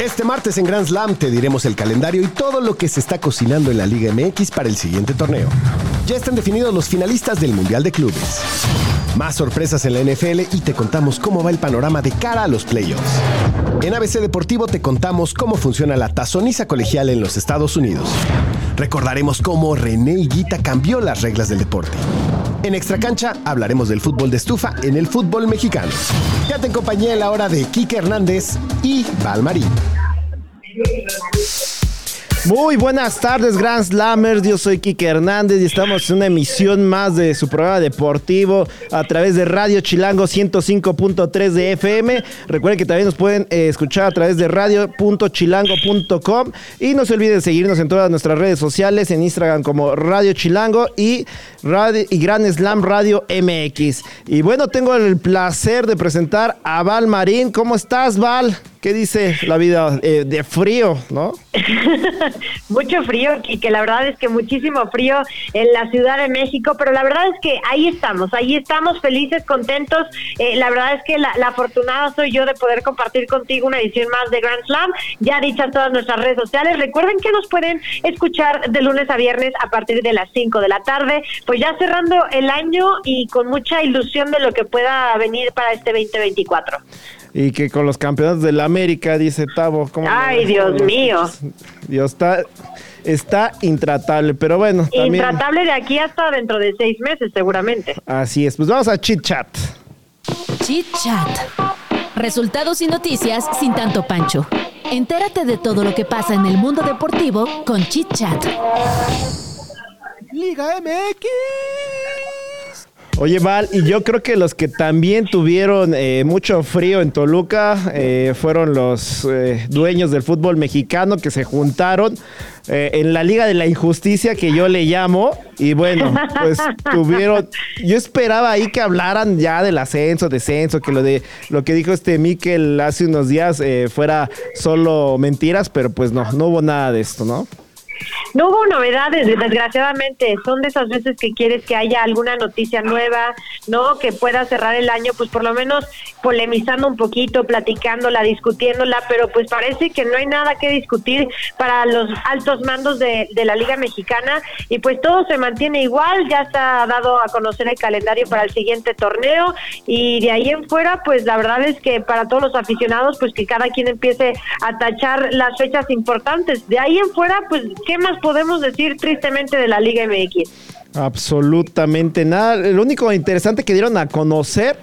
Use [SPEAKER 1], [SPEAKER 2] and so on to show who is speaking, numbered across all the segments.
[SPEAKER 1] Este martes en Grand Slam te diremos el calendario y todo lo que se está cocinando en la Liga MX para el siguiente torneo. Ya están definidos los finalistas del Mundial de Clubes. Más sorpresas en la NFL y te contamos cómo va el panorama de cara a los playoffs. En ABC Deportivo te contamos cómo funciona la tazoniza colegial en los Estados Unidos. Recordaremos cómo René Higuita cambió las reglas del deporte. En Extra Cancha hablaremos del fútbol de estufa en el fútbol mexicano. Ya te acompañé en la hora de Quique Hernández y Valmarín.
[SPEAKER 2] Muy buenas tardes, Grand Slammers. Yo soy Kike Hernández y estamos en una emisión más de su programa deportivo a través de Radio Chilango 105.3 de FM. Recuerden que también nos pueden eh, escuchar a través de radio.chilango.com y no se olviden seguirnos en todas nuestras redes sociales, en Instagram como Radio Chilango y, radio, y Grand Slam Radio MX. Y bueno, tengo el placer de presentar a Val Marín. ¿Cómo estás, Val? ¿Qué dice la vida eh, de frío, no?
[SPEAKER 3] Mucho frío, que la verdad es que muchísimo frío en la Ciudad de México, pero la verdad es que ahí estamos, ahí estamos felices, contentos. Eh, la verdad es que la, afortunada soy yo de poder compartir contigo una edición más de Grand Slam, ya dicha en todas nuestras redes sociales. Recuerden que nos pueden escuchar de lunes a viernes a partir de las 5 de la tarde, pues ya cerrando el año y con mucha ilusión de lo que pueda venir para este 2024.
[SPEAKER 2] Y que con los campeonatos de la América, dice Tavo.
[SPEAKER 3] Ay, Dios mío.
[SPEAKER 2] Dios está, está intratable, pero bueno.
[SPEAKER 3] Intratable de aquí hasta dentro de seis meses, seguramente.
[SPEAKER 2] Así es, pues vamos a Chit Chat.
[SPEAKER 4] Chit Chat. Resultados y noticias sin tanto pancho. Entérate de todo lo que pasa en el mundo deportivo con Chit Chat.
[SPEAKER 2] Liga MX. Oye, Val, y yo creo que los que también tuvieron eh, mucho frío en Toluca eh, fueron los eh, dueños del fútbol mexicano que se juntaron en la Liga de la Injusticia, que yo le llamo. Y bueno, pues tuvieron. Yo esperaba ahí que hablaran ya del ascenso, descenso, que lo de lo que dijo este Miquel hace unos días fuera solo mentiras, pero pues no, no hubo nada de esto, ¿no?
[SPEAKER 3] No hubo novedades, desgraciadamente. Son de esas veces que quieres que haya alguna noticia nueva, ¿no? Que pueda cerrar el año, pues por lo menos polemizando un poquito, platicándola, discutiéndola, pero pues parece que no hay nada que discutir para los altos mandos de, de la Liga Mexicana y pues todo se mantiene igual. Ya está dado a conocer el calendario para el siguiente torneo y de ahí en fuera, pues la verdad es que para todos los aficionados, pues que cada quien empiece a tachar las fechas importantes. De ahí en fuera, pues, ¿qué más podemos decir tristemente de la Liga MX?
[SPEAKER 2] Absolutamente nada. Lo único interesante que dieron a conocer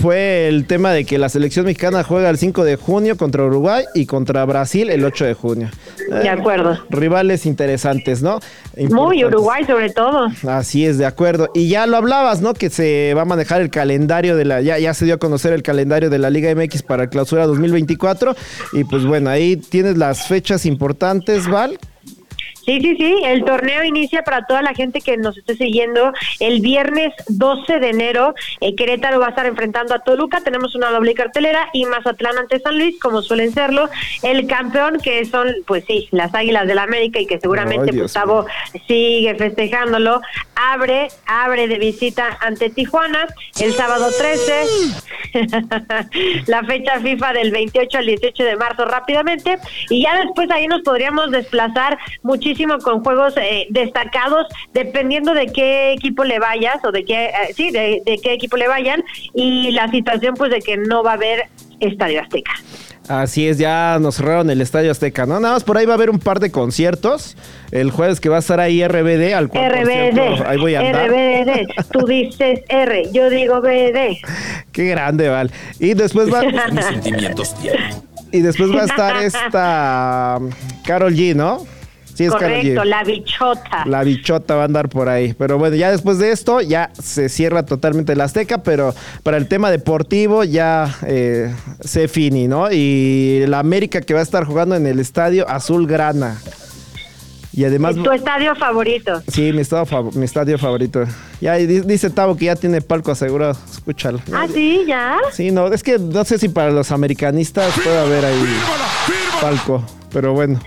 [SPEAKER 2] fue el tema de que la selección mexicana juega el 5 de junio contra Uruguay y contra Brasil el 8 de junio.
[SPEAKER 3] De eh, acuerdo.
[SPEAKER 2] Rivales interesantes, ¿no?
[SPEAKER 3] Muy Uruguay sobre todo.
[SPEAKER 2] Así es, de acuerdo. Y ya lo hablabas, ¿no? Que se va a manejar el calendario de la, ya, ya se dio a conocer el calendario de la Liga MX para el clausura 2024. Y pues bueno, ahí tienes las fechas importantes, Val,
[SPEAKER 3] Sí, sí, sí, el torneo inicia para toda la gente que nos esté siguiendo el viernes 12 de enero. Eh, Querétaro va a estar enfrentando a Toluca, tenemos una doble cartelera y Mazatlán ante San Luis, como suelen serlo. El campeón, que son, pues sí, las Águilas del la América y que seguramente Gustavo sigue festejándolo, abre, abre de visita ante Tijuana el sábado 13, la fecha FIFA del 28 al 18 de marzo rápidamente y ya después ahí nos podríamos desplazar muchísimo con juegos eh, destacados, dependiendo de qué equipo le vayas o de qué, eh, sí, de, qué equipo le vayan y la situación pues de que no va a haber Estadio Azteca.
[SPEAKER 2] Así es, ya nos cerraron el Estadio Azteca, ¿no? Nada más por ahí va a haber un par de conciertos. El jueves que va a estar ahí RBD, al cual
[SPEAKER 3] RBD, ahí voy a andar. RBD, tú dices R, yo digo BD.
[SPEAKER 2] Qué grande, Val. Y después va...
[SPEAKER 5] Mis sentimientos
[SPEAKER 2] Y después va a estar esta Carol G, ¿no? Sí, es Karol
[SPEAKER 3] Correcto,
[SPEAKER 2] G.
[SPEAKER 3] la bichota.
[SPEAKER 2] La bichota va a andar por ahí. Pero bueno, ya después de esto ya se cierra totalmente la Azteca, pero para el tema deportivo ya eh, se fini, ¿no? Y la América que va a estar jugando en el estadio Azul Grana. Y además...
[SPEAKER 3] ¿Tu estadio favorito?
[SPEAKER 2] Sí, mi estadio, fav- mi estadio favorito. Ya dice Tavo que ya tiene palco asegurado. Escúchalo.
[SPEAKER 3] Ah, sí, ya.
[SPEAKER 2] Sí, no, es que no sé si para los americanistas puede haber ahí palco, pero bueno.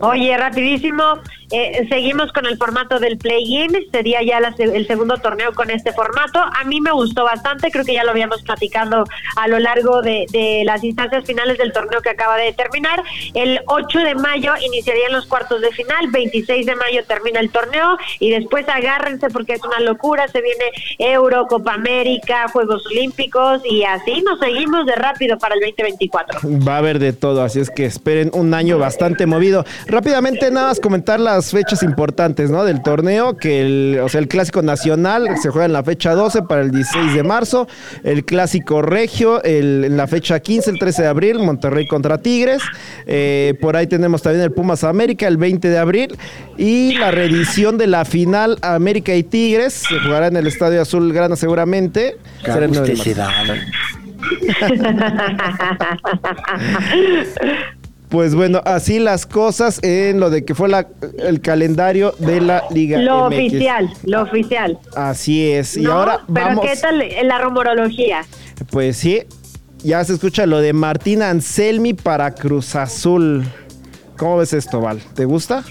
[SPEAKER 3] Oye, rapidísimo, eh, seguimos con el formato del play-in, sería ya la el segundo torneo con este formato. A mí me gustó bastante, creo que ya lo habíamos platicado a lo largo de, de las instancias finales del torneo que acaba de terminar. El 8 de mayo iniciarían los cuartos de final, 26 de mayo termina el torneo y después agárrense porque es una locura, se viene Euro, Copa América, Juegos Olímpicos y así nos seguimos de rápido para el 2024.
[SPEAKER 2] Va a haber de todo, así es que esperen un año bastante movido. Rápidamente nada más comentar las fechas importantes, ¿no? Del torneo, que el, o sea, el clásico nacional se juega en la fecha 12 para el 16 de marzo, el clásico regio el- en la fecha 15, el 13 de abril, Monterrey contra Tigres, Eh, por ahí tenemos también el Pumas América el 20 de abril y la reedición de la final América y Tigres se jugará en el Estadio Azul Grana seguramente. Será el 9 de marzo. Pues bueno, así las cosas en lo de que fue la, el calendario de la Liga
[SPEAKER 3] Lo
[SPEAKER 2] MX.
[SPEAKER 3] oficial, lo oficial.
[SPEAKER 2] Así es. Y ahora
[SPEAKER 3] pero
[SPEAKER 2] vamos.
[SPEAKER 3] ¿qué tal la rumorología?
[SPEAKER 2] Pues sí, ya se escucha lo de Martín Anselmi para Cruz Azul. ¿Cómo ves esto, Val? ¿Te gusta?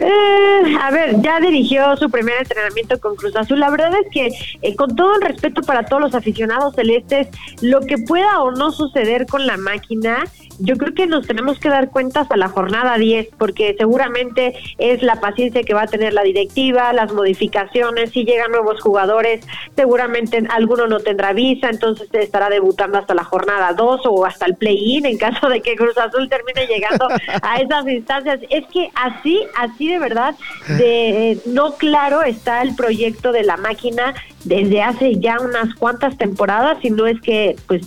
[SPEAKER 3] Eh, a ver, ya dirigió su primer entrenamiento con Cruz Azul. La verdad es que, eh, con todo el respeto para todos los aficionados celestes, lo que pueda o no suceder con la máquina, yo creo que nos tenemos que dar cuenta hasta la jornada 10, porque seguramente es la paciencia que va a tener la directiva, las modificaciones, si llegan nuevos jugadores, seguramente alguno no tendrá visa, entonces estará debutando hasta la jornada 2 o hasta el play-in en caso de que Cruz Azul termine llegando a esas instancias. Es que así, así de verdad, de eh, no claro está el proyecto de la máquina desde hace ya unas cuantas temporadas, y no es que pues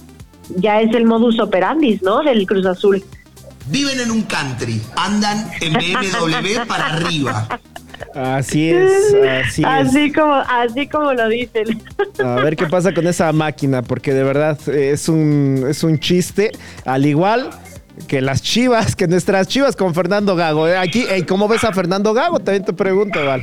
[SPEAKER 3] ya es el modus operandi, ¿no? Del Cruz Azul.
[SPEAKER 5] Viven en un country, andan en BMW para arriba.
[SPEAKER 2] Así es, así es.
[SPEAKER 3] así como, así como lo dicen.
[SPEAKER 2] A ver qué pasa con esa máquina, porque de verdad es un, es un chiste. Al igual que las chivas, que nuestras chivas con Fernando Gago. Eh, Aquí, ¿cómo ves a Fernando Gago? También te pregunto, Val.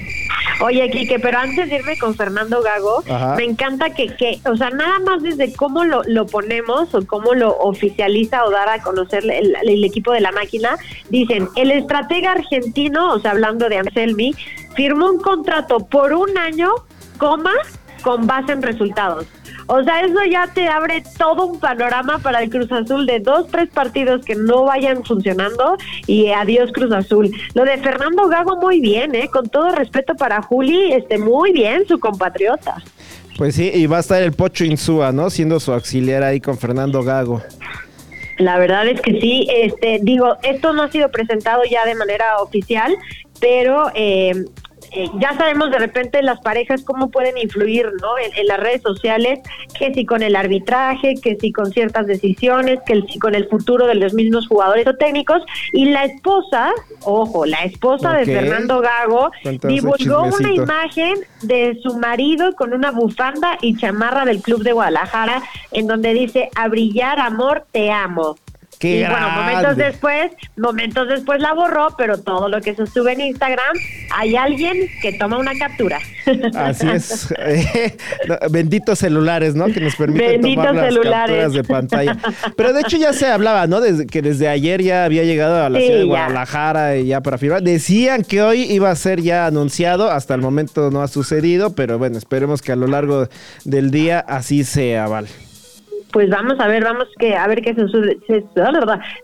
[SPEAKER 3] Oye, Kike, pero antes de irme con Fernando Gago,
[SPEAKER 2] Ajá.
[SPEAKER 3] me encanta que, que, o sea, nada más desde cómo lo, lo ponemos o cómo lo oficializa o dar a conocer el, el equipo de la máquina, dicen, el estratega argentino, o sea, hablando de Anselmi, firmó un contrato por un año, coma, con base en resultados. O sea, eso ya te abre todo un panorama para el Cruz Azul de dos, tres partidos que no vayan funcionando y adiós Cruz Azul. Lo de Fernando Gago muy bien, ¿eh? Con todo respeto para Juli, este, muy bien, su compatriota.
[SPEAKER 2] Pues sí, y va a estar el Pocho Insúa, ¿no? Siendo su auxiliar ahí con Fernando Gago.
[SPEAKER 3] La verdad es que sí, este, digo, esto no ha sido presentado ya de manera oficial, pero eh, eh, ya sabemos de repente las parejas cómo pueden influir, ¿no? En, en las redes sociales, que si con el arbitraje, que si con ciertas decisiones, que si con el futuro de los mismos jugadores o técnicos. Y la esposa, ojo, la esposa de Fernando Gago
[SPEAKER 2] Cuéntanos
[SPEAKER 3] divulgó una imagen de su marido con una bufanda y chamarra del Club de Guadalajara, en donde dice, a brillar, amor, te amo.
[SPEAKER 2] ¡Qué
[SPEAKER 3] y bueno, momentos después, momentos después la borró, pero todo lo que se sube en Instagram, hay alguien que toma una captura.
[SPEAKER 2] Así es. Benditos celulares, ¿no? Que nos permiten
[SPEAKER 3] Benditos
[SPEAKER 2] tomar las capturas de pantalla. Pero de hecho ya se hablaba, ¿no? Desde que desde ayer ya había llegado a la
[SPEAKER 3] Sí,
[SPEAKER 2] ciudad de
[SPEAKER 3] ya.
[SPEAKER 2] Guadalajara y ya para firmar. Decían que hoy iba a ser ya anunciado, hasta el momento no ha sucedido, pero bueno, esperemos que a lo largo del día así sea, Val.
[SPEAKER 3] Pues vamos a ver, vamos que a ver qué se-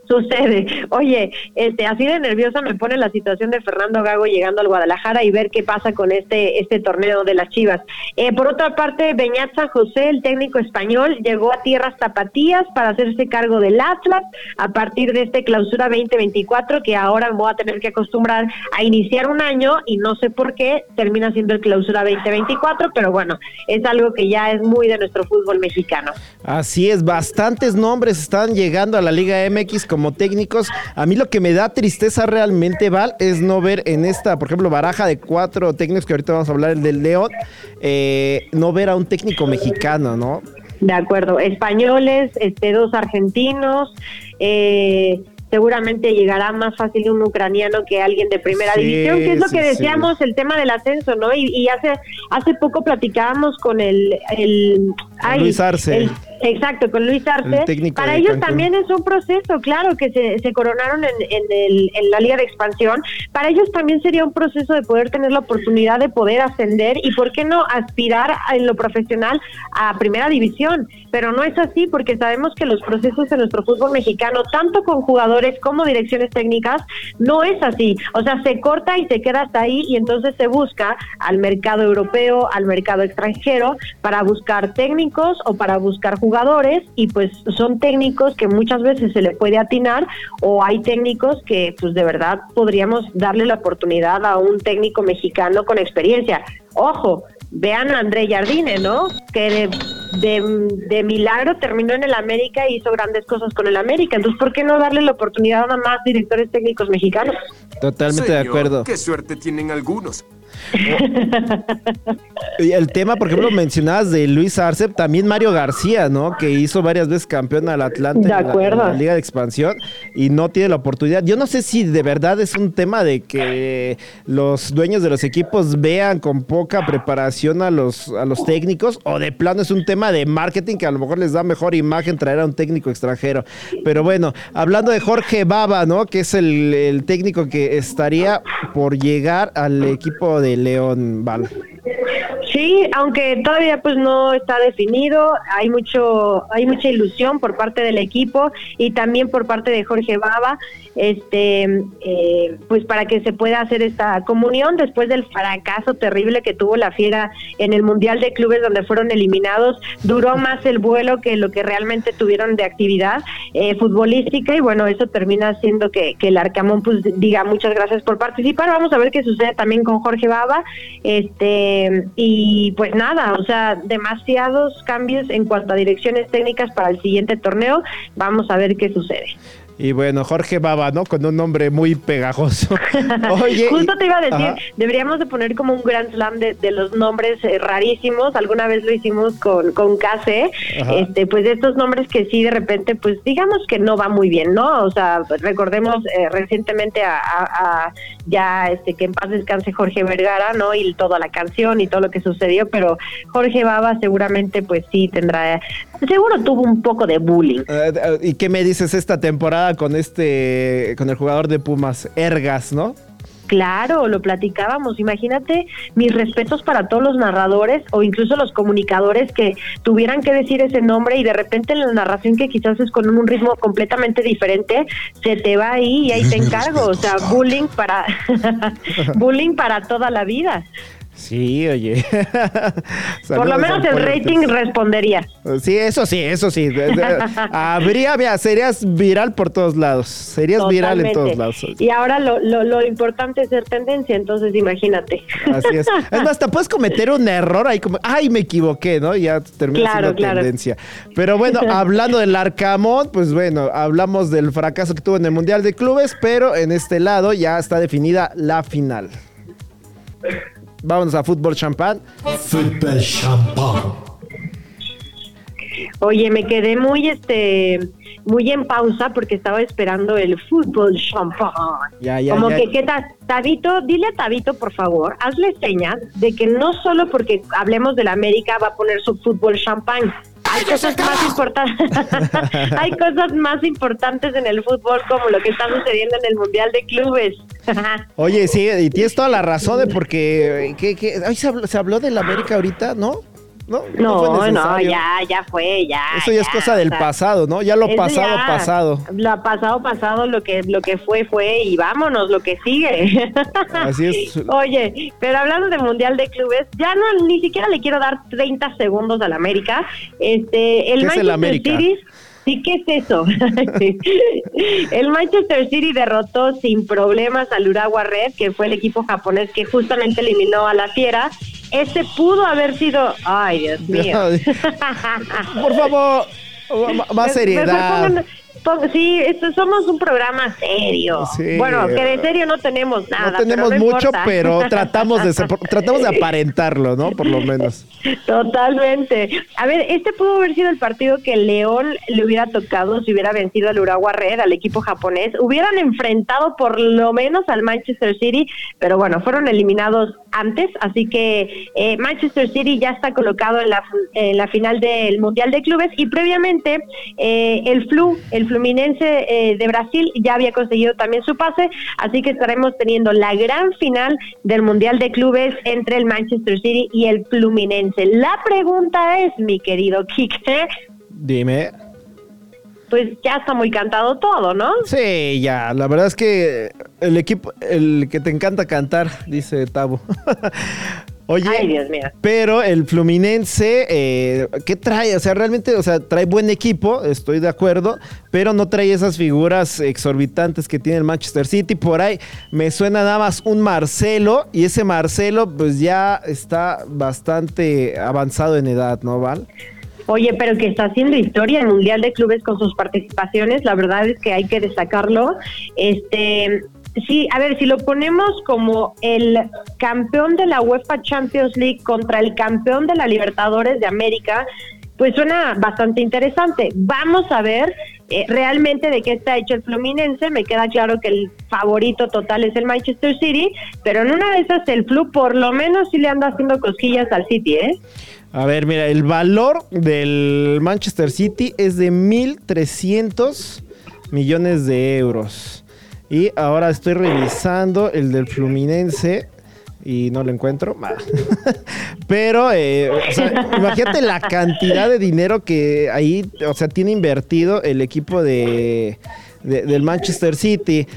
[SPEAKER 3] sucede. Oye, este, así de nerviosa me pone la situación de Fernando Gago llegando al Guadalajara y ver qué pasa con este este torneo de las Chivas. Eh, por otra parte, Beñat San José, el técnico español, llegó a tierras tapatías para hacerse cargo del Atlas a partir de este clausura 2024 que ahora voy a tener que acostumbrar a iniciar un año y no sé por qué termina siendo el clausura 2024, pero bueno, es algo que ya es muy de nuestro fútbol mexicano.
[SPEAKER 2] Así Así es, bastantes nombres están llegando a la Liga MX como técnicos. A mí lo que me da tristeza realmente, Val, es no ver en esta, por ejemplo, baraja de cuatro técnicos, que ahorita vamos a hablar, el del León, eh, no ver a un técnico mexicano, ¿no?
[SPEAKER 3] De acuerdo, españoles, este, dos argentinos, eh, seguramente llegará más fácil un ucraniano que alguien de primera división, que es lo que decíamos el tema del ascenso, ¿no? Y, hace hace poco platicábamos con el, el,
[SPEAKER 2] Luis Arce.
[SPEAKER 3] Exacto, con Luis Arce. Para ellos también es un proceso, claro, que se, se coronaron en, en, el, en la Liga de Expansión. Para ellos también sería un proceso de poder tener la oportunidad de poder ascender y, ¿por qué no, aspirar en lo profesional a primera división? Pero no es así porque sabemos que los procesos en nuestro fútbol mexicano, tanto con jugadores como direcciones técnicas, no es así. O sea, se corta y se queda hasta ahí y entonces se busca al mercado europeo, al mercado extranjero, para buscar técnicos o para buscar jugadores y pues son técnicos que muchas veces se le puede atinar o hay técnicos que pues de verdad podríamos darle la oportunidad a un técnico mexicano con experiencia. Ojo, vean a André Jardine, ¿no? Que de, milagro terminó en el América y hizo grandes cosas con el América. Entonces, ¿por qué no darle la oportunidad a más directores técnicos mexicanos?
[SPEAKER 2] Totalmente de acuerdo.
[SPEAKER 6] Qué suerte tienen algunos.
[SPEAKER 2] El tema, por ejemplo, mencionabas de Luis Arce, también Mario García, ¿no? Que hizo varias veces campeón al Atlante
[SPEAKER 3] de.
[SPEAKER 2] En, la, Liga de Expansión y no tiene la oportunidad. Yo no sé si de verdad es un tema de que los dueños de los equipos vean con poca preparación a los, a los técnicos o de plano es un tema de marketing que a lo mejor les da mejor imagen traer a un técnico extranjero. Pero bueno, hablando de Jorge Baba, ¿no? Que es el, el técnico que estaría por llegar al equipo de León Val.
[SPEAKER 3] Sí, aunque todavía pues no está definido, hay mucho, hay mucha ilusión por parte del equipo y también por parte de Jorge Baba, este, eh, pues para que se pueda hacer esta comunión después del fracaso terrible que tuvo la Fiera en el Mundial de Clubes donde fueron eliminados, duró más el vuelo que lo que realmente tuvieron de actividad eh, futbolística. Y bueno, eso termina haciendo que, que el Arcamón pues diga muchas gracias por participar, vamos a ver qué sucede también con Jorge Baba, este, y pues nada, o sea, demasiados cambios en cuanto a direcciones técnicas para el siguiente torneo. Vamos a ver qué sucede.
[SPEAKER 2] Y bueno, Jorge Baba, ¿no? Con un nombre muy pegajoso.
[SPEAKER 3] Oye, Justo te iba a decir, deberíamos de poner como un Grand Slam de, los nombres eh, rarísimos. Alguna vez lo hicimos con, con Case. Este, pues de estos nombres que sí de repente, pues digamos que no va muy bien, ¿no? O sea, recordemos eh, recientemente a, ya este que en paz descanse Jorge Vergara, ¿no? Y toda la canción y todo lo que sucedió, pero Jorge Baba seguramente pues sí tendrá, seguro tuvo un poco de bullying.
[SPEAKER 2] Eh, ¿Y qué me dices esta temporada? Con este, con el jugador de Pumas, Ergas, ¿no?
[SPEAKER 3] Claro, lo platicábamos. Imagínate mis respetos para todos los narradores o incluso los comunicadores que tuvieran que decir ese nombre y de repente en la narración que quizás es con un ritmo completamente diferente, se te va ahí y ahí te encargo. O sea, bullying para bullying para toda la vida.
[SPEAKER 2] Sí, oye.
[SPEAKER 3] Por lo menos el rating respondería.
[SPEAKER 2] Sí, eso sí, eso sí. Habría, mira, serías viral por todos lados. Serías viral en todos lados.
[SPEAKER 3] Y ahora lo, lo, importante es ser tendencia, entonces imagínate.
[SPEAKER 2] Así es. Es más, hasta puedes cometer un error ahí como, ay, me equivoqué, ¿no? Ya termina siendo tendencia. Pero bueno, hablando del Arcamón, pues bueno, hablamos del fracaso que tuvo en el Mundial de Clubes, pero en este lado ya está definida la final. Vámonos a fútbol champán. Fútbol champán.
[SPEAKER 3] Oye, me quedé muy este muy en pausa porque estaba esperando el fútbol champán. Ya, ya, Como que, ¿qué tal? Tabito, dile a Tabito, por favor, hazle señas de que no solo porque hablemos de la América va a poner su fútbol champán. Hay cosas más importantes. Hay cosas más importantes en el fútbol como lo que está sucediendo en el Mundial de Clubes.
[SPEAKER 2] Oye, sí, y tienes toda la razón de porque ¿qué, qué? se, habló, se habló del América ahorita, ¿no?
[SPEAKER 3] ¿No? No, no, ya, ya fue, ya.
[SPEAKER 2] Eso ya, es cosa del pasado, ¿no? Ya lo pasado, pasado.
[SPEAKER 3] Lo pasado, pasado, lo que, lo que fue, fue y vámonos, lo que sigue. Así es. Oye, pero hablando del Mundial de Clubes, ya no, ni siquiera le quiero dar 30 segundos al América. Este, el Manchester City Sí, ¿qué es eso? el Manchester City derrotó sin problemas al Urawa Red, que fue el equipo japonés que justamente eliminó a la Fiera. Ese pudo haber sido... Ay, Dios mío.
[SPEAKER 2] Por favor, Más seriedad.
[SPEAKER 3] Sí, esto, somos un programa serio. Bueno, que de serio no tenemos nada.
[SPEAKER 2] No tenemos mucho, pero tratamos de, tratamos de aparentarlo, ¿no? Por lo menos.
[SPEAKER 3] Totalmente. A ver, este pudo haber sido el partido que León le hubiera tocado si hubiera vencido al Urawa Red, al equipo japonés. Hubieran enfrentado por lo menos al Manchester City, pero bueno, fueron eliminados antes, así que eh, Manchester City ya está colocado en la, en la final del Mundial de Clubes y previamente eh, el Flu, el Fluminense eh, de Brasil ya había conseguido también su pase, así que estaremos teniendo la gran final del Mundial de Clubes entre el Manchester City y el Fluminense. La pregunta es, mi querido Kike.
[SPEAKER 2] Dime
[SPEAKER 3] pues ya está muy cantado todo, ¿no?
[SPEAKER 2] Sí, ya. La verdad es que el equipo, el que te encanta cantar, dice Tabo. Oye,
[SPEAKER 3] Ay, Dios mío.
[SPEAKER 2] pero el Fluminense, eh, ¿qué trae? O sea, realmente, o sea, trae buen equipo, estoy de acuerdo, pero no trae esas figuras exorbitantes que tiene el Manchester City. Por ahí me suena nada más un Marcelo, y ese Marcelo, pues ya está bastante avanzado en edad, ¿no, Val?
[SPEAKER 3] Oye, pero que está haciendo historia en Mundial de Clubes con sus participaciones, la verdad es que hay que destacarlo. Este, sí, a ver, si lo ponemos como el campeón de la UEFA Champions League contra el campeón de la Libertadores de América, pues suena bastante interesante. Vamos a ver eh, realmente de qué está hecho el Fluminense. Me queda claro que el favorito total es el Manchester City, pero en una de esas el Flu por lo menos sí le anda haciendo cosquillas al City, ¿eh?
[SPEAKER 2] A ver, mira, el valor del Manchester City es de 1.300 millones de euros. Y ahora estoy revisando el del Fluminense y no lo encuentro. Pero, eh, imagínate la cantidad de dinero que ahí, o sea, tiene invertido el equipo de, del Manchester City.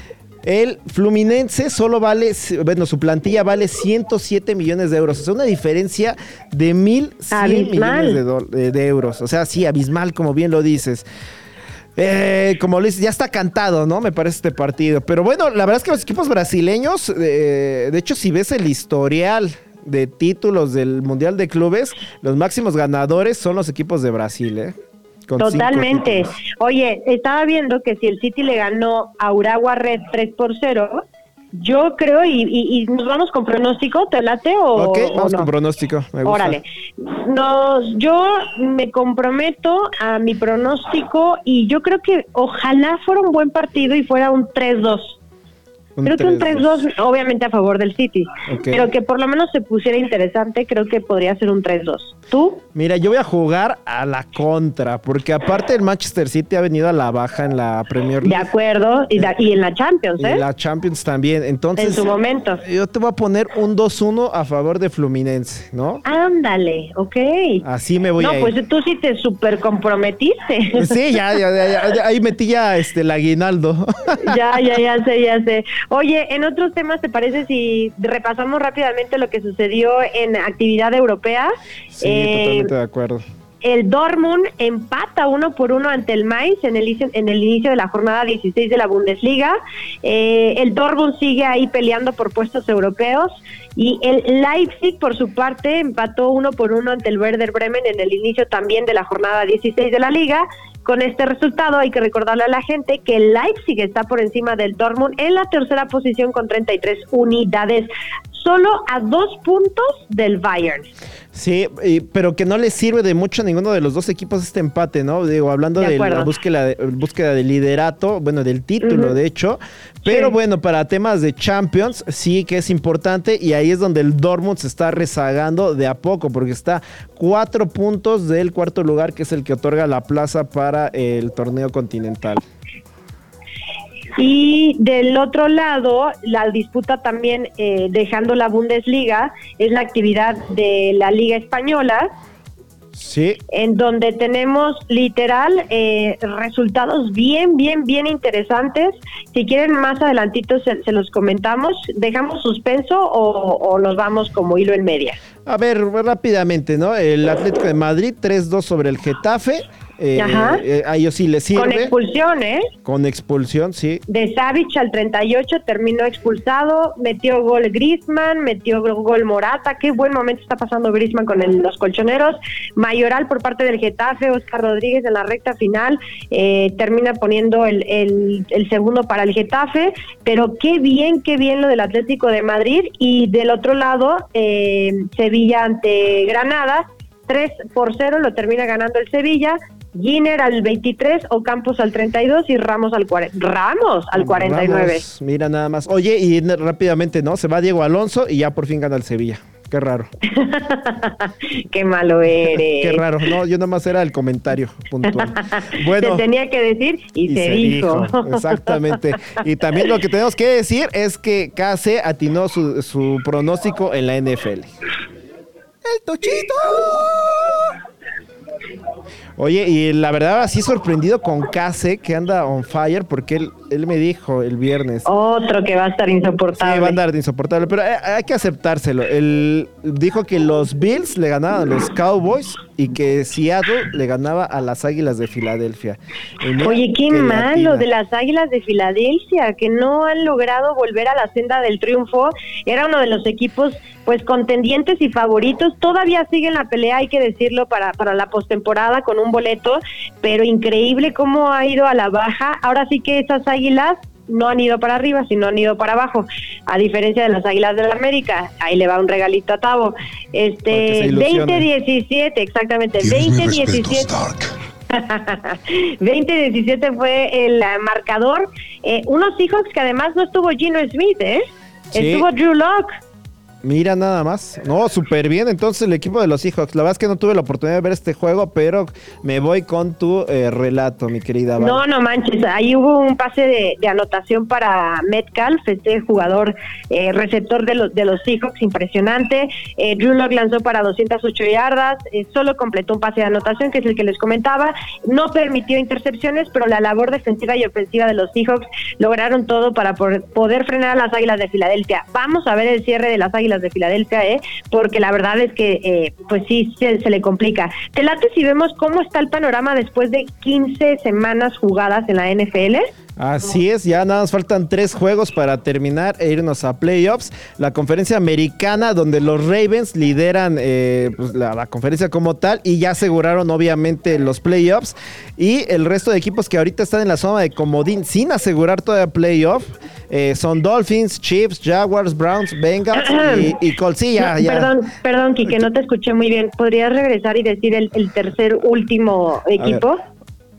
[SPEAKER 2] El Fluminense solo vale, bueno, su plantilla vale 107 millones de euros. O sea, una diferencia de 1.100 millones de, de, euros. O sea, sí, abismal, como bien lo dices. Eh, como dices, ya está cantado, ¿no? Me parece este partido. Pero bueno, la verdad es que los equipos brasileños, eh, de hecho, si ves el historial de títulos del Mundial de Clubes, los máximos ganadores son los equipos de Brasil, ¿eh?
[SPEAKER 3] Totalmente. Oye, estaba viendo que si el City le ganó a Uragua Red 3 por 0, yo creo, y, nos vamos con pronóstico, ¿te late o
[SPEAKER 2] Ok, vamos con pronóstico, me gusta.
[SPEAKER 3] Órale. Nos, yo me comprometo a mi pronóstico y yo creo que ojalá fuera un buen partido y fuera un 3-2. Creo que un 3-2, obviamente a favor del City, pero que por lo menos se pusiera interesante, creo que podría ser un 3-2. ¿Tú?
[SPEAKER 2] Mira, yo voy a jugar a la contra, porque aparte el Manchester City ha venido a la baja en la Premier League.
[SPEAKER 3] De acuerdo, y, en la Champions, ¿eh?
[SPEAKER 2] en la Champions también, entonces...
[SPEAKER 3] En su momento.
[SPEAKER 2] Yo te voy a poner un 2-1 a favor de Fluminense, ¿no?
[SPEAKER 3] Ándale, ok.
[SPEAKER 2] Así me voy a
[SPEAKER 3] ir. No, pues tú sí te súper comprometiste.
[SPEAKER 2] Sí, ya, ya, ya, ahí metí ya este, el aguinaldo.
[SPEAKER 3] Ya, ya, ya sé, ya sé. Oye, en otros temas, ¿te parece si repasamos rápidamente lo que sucedió en actividad europea?
[SPEAKER 2] Sí, totalmente de acuerdo.
[SPEAKER 3] El Dortmund empata uno por uno ante el Mainz en el, en el inicio de la jornada 16 de la Bundesliga. Eh, el Dortmund sigue ahí peleando por puestos europeos. Y el Leipzig, por su parte, empató uno por uno ante el Werder Bremen en el inicio también de la jornada 16 de la liga. Con este resultado hay que recordarle a la gente que Leipzig está por encima del Dortmund en la tercera posición con 33 unidades, solo a dos puntos del Bayern.
[SPEAKER 2] Sí, pero que no le sirve de mucho a ninguno de los dos equipos este empate, ¿no? Digo, hablando de, la búsqueda de, búsqueda de liderato, bueno, del título, de hecho. Pero bueno, para temas de Champions, sí que es importante y ahí es donde el Dortmund se está rezagando de a poco, porque está cuatro puntos del cuarto lugar, que es el que otorga la plaza para el torneo continental.
[SPEAKER 3] Y del otro lado, la disputa también, eh, dejando la Bundesliga, es la actividad de la Liga Española.
[SPEAKER 2] Sí.
[SPEAKER 3] En donde tenemos literal eh, resultados bien, bien, bien interesantes. Si quieren más adelantito se, los comentamos. ¿Dejamos suspenso o, o nos vamos como hilo en media?
[SPEAKER 2] A ver, rápidamente, ¿no? El Atlético de Madrid 3-2 sobre el Getafe. Eh,
[SPEAKER 3] Ajá.
[SPEAKER 2] eh, a ellos sí les sirve.
[SPEAKER 3] Con expulsión, ¿eh?
[SPEAKER 2] Con expulsión, sí.
[SPEAKER 3] De Savic al 38 terminó expulsado, metió gol Griezmann, metió gol Morata, qué buen momento está pasando Griezmann con el- los colchoneros, Mayoral por parte del Getafe, Oscar Rodríguez en la recta final, eh, termina poniendo el, el- el segundo para el Getafe, pero qué bien, qué bien lo del Atlético de Madrid y del otro lado eh, Sevilla ante Granada, 3 por 0 lo termina ganando el Sevilla. Giner al 23, Ocampos al 32 y Ramos al 40. Ramos al 49.
[SPEAKER 2] Vamos, mira nada más. Oye, y rápidamente, ¿no? Se va Diego Alonso y ya por fin gana el Sevilla. Qué raro.
[SPEAKER 3] Qué malo eres.
[SPEAKER 2] Qué raro. No, yo nada más era el comentario puntual. Bueno.
[SPEAKER 3] Se tenía que decir y, se, dijo.
[SPEAKER 2] Exactamente. Y también lo que tenemos que decir es que KC atinó su, su pronóstico en la NFL. ¡El Tochito! Oye, y la verdad así sorprendido con KC que anda on fire porque él, él me dijo el viernes.
[SPEAKER 3] Otro que va a estar
[SPEAKER 2] Sí,
[SPEAKER 3] insoportable.
[SPEAKER 2] va a andar de insoportable, pero hay, hay que aceptárselo. Él dijo que los Bills le ganaban a los Cowboys y que Seattle le ganaba a las Águilas de Filadelfia. Mira
[SPEAKER 3] Oye, qué malo de las Águilas de Filadelfia, que no han logrado volver a la senda del triunfo. Era uno de los equipos, pues, contendientes y favoritos. Todavía siguen la pelea, hay que decirlo, para, para la postemporada con un boleto, pero increíble cómo ha ido a la baja. Ahora sí que esas Águilas no han ido para arriba, sino han ido para abajo, a diferencia de las Águilas de la América. Ahí le va un regalito a Tavo. Este,
[SPEAKER 2] ilusione.
[SPEAKER 3] 20-17, exactamente,
[SPEAKER 5] Tienes mi respeto,
[SPEAKER 3] 20-17.
[SPEAKER 5] Stark.
[SPEAKER 3] 20-17 fue el marcador. Eh, unos Seahawks que además no estuvo Gino Smith, ¿eh?
[SPEAKER 2] Sí.
[SPEAKER 3] Estuvo Drew Locke.
[SPEAKER 2] Mira nada más. No, súper bien. Entonces el equipo de los Seahawks. La verdad es que no tuve la oportunidad de ver este juego, pero me voy con tu eh, relato, mi querida. Val.
[SPEAKER 3] No, no manches. Ahí hubo un pase de, anotación para Metcalf, este jugador eh, receptor de los, de los Seahawks, impresionante. Eh, Drew Locke lanzó para 208 yardas, eh, solo completó un pase de anotación, que es el que les comentaba. No permitió intercepciones, pero la labor defensiva y ofensiva de los Seahawks lograron todo para poder frenar a las Águilas de Filadelfia. Vamos a ver el cierre de las Águilas de Filadelfia, ¿eh? porque la verdad es que, eh, pues sí, se, le complica. Te late si vemos cómo está el panorama después de 15 semanas jugadas en la NFL.
[SPEAKER 2] Así es, ya nada más faltan tres juegos para terminar e irnos a playoffs. La conferencia americana, donde los Ravens lideran eh, pues, la, la conferencia como tal y ya aseguraron obviamente los playoffs. Y el resto de equipos que ahorita están en la zona de comodín sin asegurar todavía playoff eh, son Dolphins, Chiefs, Jaguars, Browns, Bengals y, y Colts. Sí, ya,
[SPEAKER 3] No,
[SPEAKER 2] ya.
[SPEAKER 3] Perdón, perdón, Kike, no te escuché muy bien. ¿Podrías regresar y decir el, el tercer último equipo?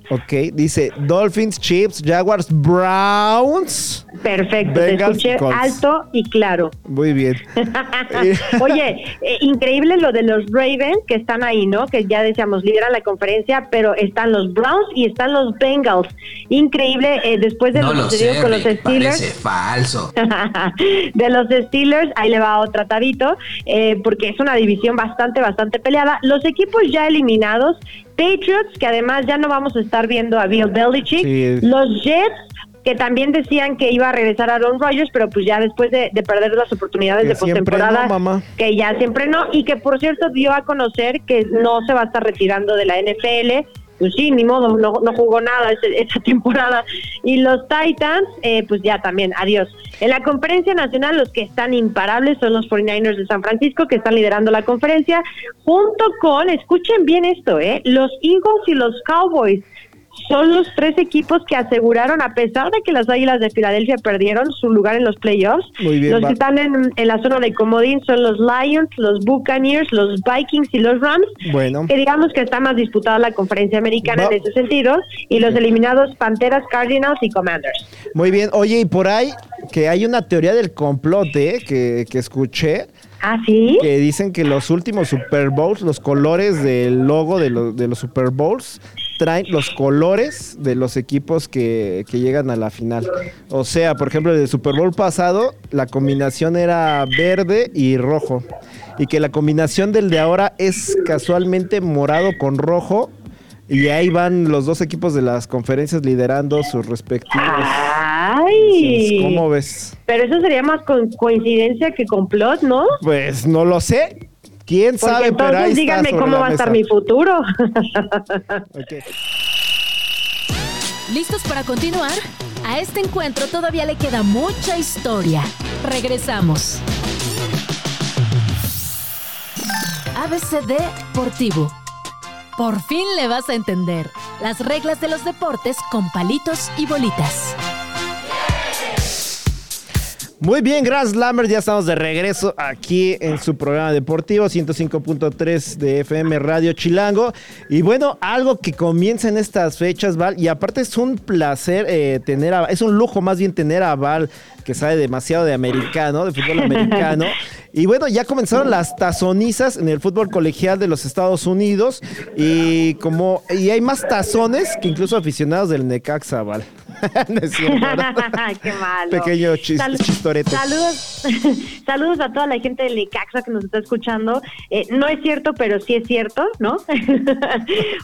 [SPEAKER 2] Ok, dice Dolphins, Chiefs, Jaguars, Browns.
[SPEAKER 3] Perfecto,
[SPEAKER 2] Bengals
[SPEAKER 3] te
[SPEAKER 2] y
[SPEAKER 3] escuché
[SPEAKER 2] Colts.
[SPEAKER 3] alto y claro.
[SPEAKER 2] Muy bien.
[SPEAKER 3] Oye, eh, increíble lo de los Ravens que están ahí, ¿no? Que ya decíamos, lideran la conferencia, pero están los Browns y están los Bengals. Increíble, eh, después de
[SPEAKER 5] No
[SPEAKER 3] lo
[SPEAKER 5] lo
[SPEAKER 3] sucedido
[SPEAKER 5] sé,
[SPEAKER 3] con los Steelers.
[SPEAKER 5] parece falso.
[SPEAKER 3] de los Steelers, ahí le va otro atadito, eh, porque es una división bastante, bastante peleada. Los equipos ya eliminados, Patriots, que además ya no vamos a estar viendo a Bill Belichick,
[SPEAKER 2] Sí.
[SPEAKER 3] los Jets, que también decían que iba a regresar a Aaron Rodgers, pero pues ya después de, de perder las oportunidades
[SPEAKER 2] Que
[SPEAKER 3] de postemporada,
[SPEAKER 2] no,
[SPEAKER 3] que ya siempre no, y que por cierto dio a conocer que no se va a estar retirando de la NFL. Pues sí, ni modo, no, no jugó nada esa temporada. Y los Titans, eh, pues ya también, adiós. En la conferencia nacional, los que están imparables son los 49ers de San Francisco, que están liderando la conferencia, junto con, escuchen bien esto, ¿eh? los Eagles y los Cowboys. Son los tres equipos que aseguraron, a pesar de que las Águilas de Filadelfia perdieron su lugar en los playoffs,
[SPEAKER 2] Muy bien,
[SPEAKER 3] los
[SPEAKER 2] va.
[SPEAKER 3] que están en, en la zona de comodín son los Lions, los Buccaneers, los Vikings y los Rams.
[SPEAKER 2] Bueno.
[SPEAKER 3] Que digamos que está más disputada la conferencia americana
[SPEAKER 2] Va.
[SPEAKER 3] en ese sentido. Y los eliminados Panteras, Cardinals y Commanders.
[SPEAKER 2] Muy bien. Oye, y por ahí que hay una teoría del complot, ¿eh? Que, que escuché,
[SPEAKER 3] Ah, sí.
[SPEAKER 2] que dicen que los últimos Super Bowls, los colores del logo de, los de los Super Bowls, traen los colores de los equipos que, que llegan a la final. O sea, por ejemplo, el Super Bowl pasado, la combinación era verde y rojo. Y que la combinación del de ahora es casualmente morado con rojo. Y ahí van los dos equipos de las conferencias liderando sus respectivos.
[SPEAKER 3] Ay.
[SPEAKER 2] ¿Cómo ves?
[SPEAKER 3] Pero eso sería más con coincidencia que complot, ¿no?
[SPEAKER 2] Pues no lo sé. ¿Quién sabe?
[SPEAKER 3] Porque
[SPEAKER 2] pero ahí
[SPEAKER 3] entonces
[SPEAKER 2] está
[SPEAKER 3] díganme
[SPEAKER 2] sobre
[SPEAKER 3] cómo va a estar mi futuro.
[SPEAKER 4] ¿Listos para continuar? A este encuentro todavía le queda mucha historia. Regresamos. ABCD Deportivo. Por fin le vas a entender las reglas de los deportes con palitos y bolitas.
[SPEAKER 2] Muy bien, Grand Slammer, ya estamos de regreso aquí en su programa deportivo 105.3 de FM Radio Chilango. Y bueno, algo que comienza en estas fechas, Val, y aparte es un placer eh, tener a, es un lujo más bien tener a Val, que sabe demasiado de americano, de fútbol americano. Y bueno, ya comenzaron las tazonizas en el fútbol colegial de los Estados Unidos y como y hay más tazones que incluso aficionados del Necaxa, Val. No es cierto.
[SPEAKER 3] Qué malo.
[SPEAKER 2] Pequeño chis-
[SPEAKER 3] Sal-
[SPEAKER 2] chistorete.
[SPEAKER 3] Saludos, saludos a toda la gente de Necaxa que nos está escuchando. Eh, no es cierto, pero sí es cierto, ¿no?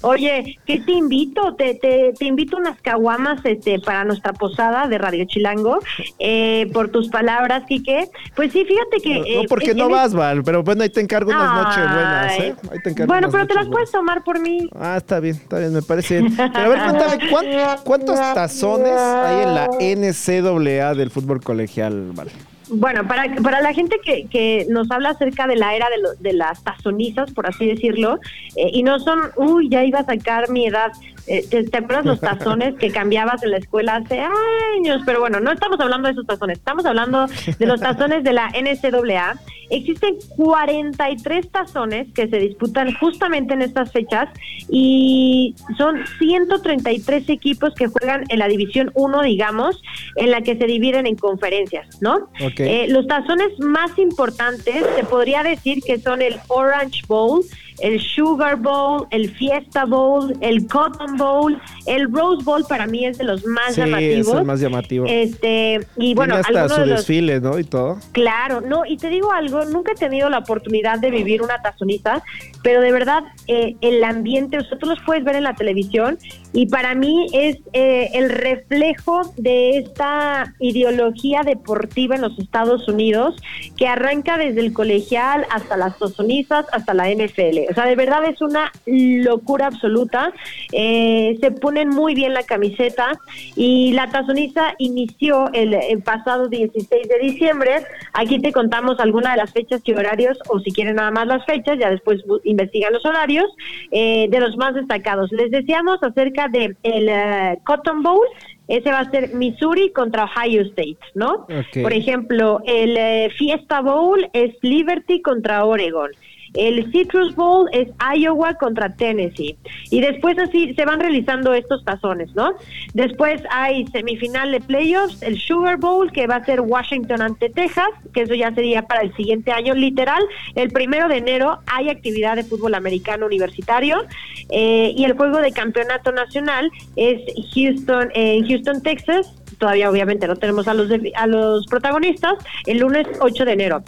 [SPEAKER 3] Oye, ¿qué te invito? Te, te, te invito unas caguamas este, para nuestra posada de Radio Chilango. eh, por tus palabras, Quique. Pues sí, fíjate que...
[SPEAKER 2] No,
[SPEAKER 3] eh,
[SPEAKER 2] porque no vas, Val, pero bueno, ahí te encargo unas noches buenas, ¿eh? Ahí te encargo
[SPEAKER 3] Bueno,
[SPEAKER 2] unas
[SPEAKER 3] pero te las puedes tomar por mí.
[SPEAKER 2] Ah, está bien, está bien, me parece bien. Pero a ver, cuéntame, ¿cuán- ¿cuántos tazones hay en la NCAA del fútbol colegial, Val?
[SPEAKER 3] Bueno, para, para la gente que, que nos habla acerca de la era de, lo- de las tazonizas, por así decirlo, eh, y no son, uy, ya iba a sacar mi edad. Eh, ¿te, te los tazones que cambiabas en la escuela hace años? Pero bueno, no estamos hablando de esos tazones, estamos hablando de los tazones de la NCAA. Existen 43 tazones que se disputan justamente en estas fechas y son 133 equipos que juegan en la División 1, digamos, en la que se dividen en conferencias, ¿no?
[SPEAKER 2] Ok.
[SPEAKER 3] Eh, los tazones más importantes, se podría decir que son el Orange Bowl, el Sugar Bowl, el Fiesta Bowl, el Cotton Bowl, el Rose Bowl para mí es de los más
[SPEAKER 2] Sí, es
[SPEAKER 3] llamativos.
[SPEAKER 2] el más llamativo.
[SPEAKER 3] Este, y bueno,
[SPEAKER 2] Tiene hasta
[SPEAKER 3] algunos
[SPEAKER 2] su
[SPEAKER 3] de los
[SPEAKER 2] desfile, ¿no? Y todo.
[SPEAKER 3] Claro, no, y te digo algo, nunca he tenido la oportunidad de vivir una tazonita, pero de verdad eh, el ambiente, o sea, tú los puedes ver en la televisión y para mí es eh, el reflejo de esta ideología deportiva en los Estados Unidos que arranca desde el colegial hasta las tazonizas, hasta la NFL. O sea, de verdad es una locura absoluta. Eh, se ponen muy bien la camiseta y la tazoniza inició el, pasado 16 de diciembre. Aquí te contamos algunas de las fechas y horarios, o si quieren nada más las fechas, ya después investigan los horarios eh, de los más destacados. Les decíamos acerca de el eh, Cotton Bowl. Ese va a ser Missouri contra Ohio State, ¿no? Por ejemplo, el eh, Fiesta Bowl es Liberty contra Oregon. El Citrus Bowl es Iowa contra Tennessee. Y después así se van realizando estos tazones, ¿no? Después hay semifinal de playoffs, el Sugar Bowl, que va a ser Washington ante Texas, que eso ya sería para el siguiente año. Literal, el primero de enero hay actividad de fútbol americano universitario. eh, y el juego de campeonato nacional es Houston, en Houston, Texas, todavía obviamente no tenemos a los de- a los protagonistas, el lunes 8 de enero.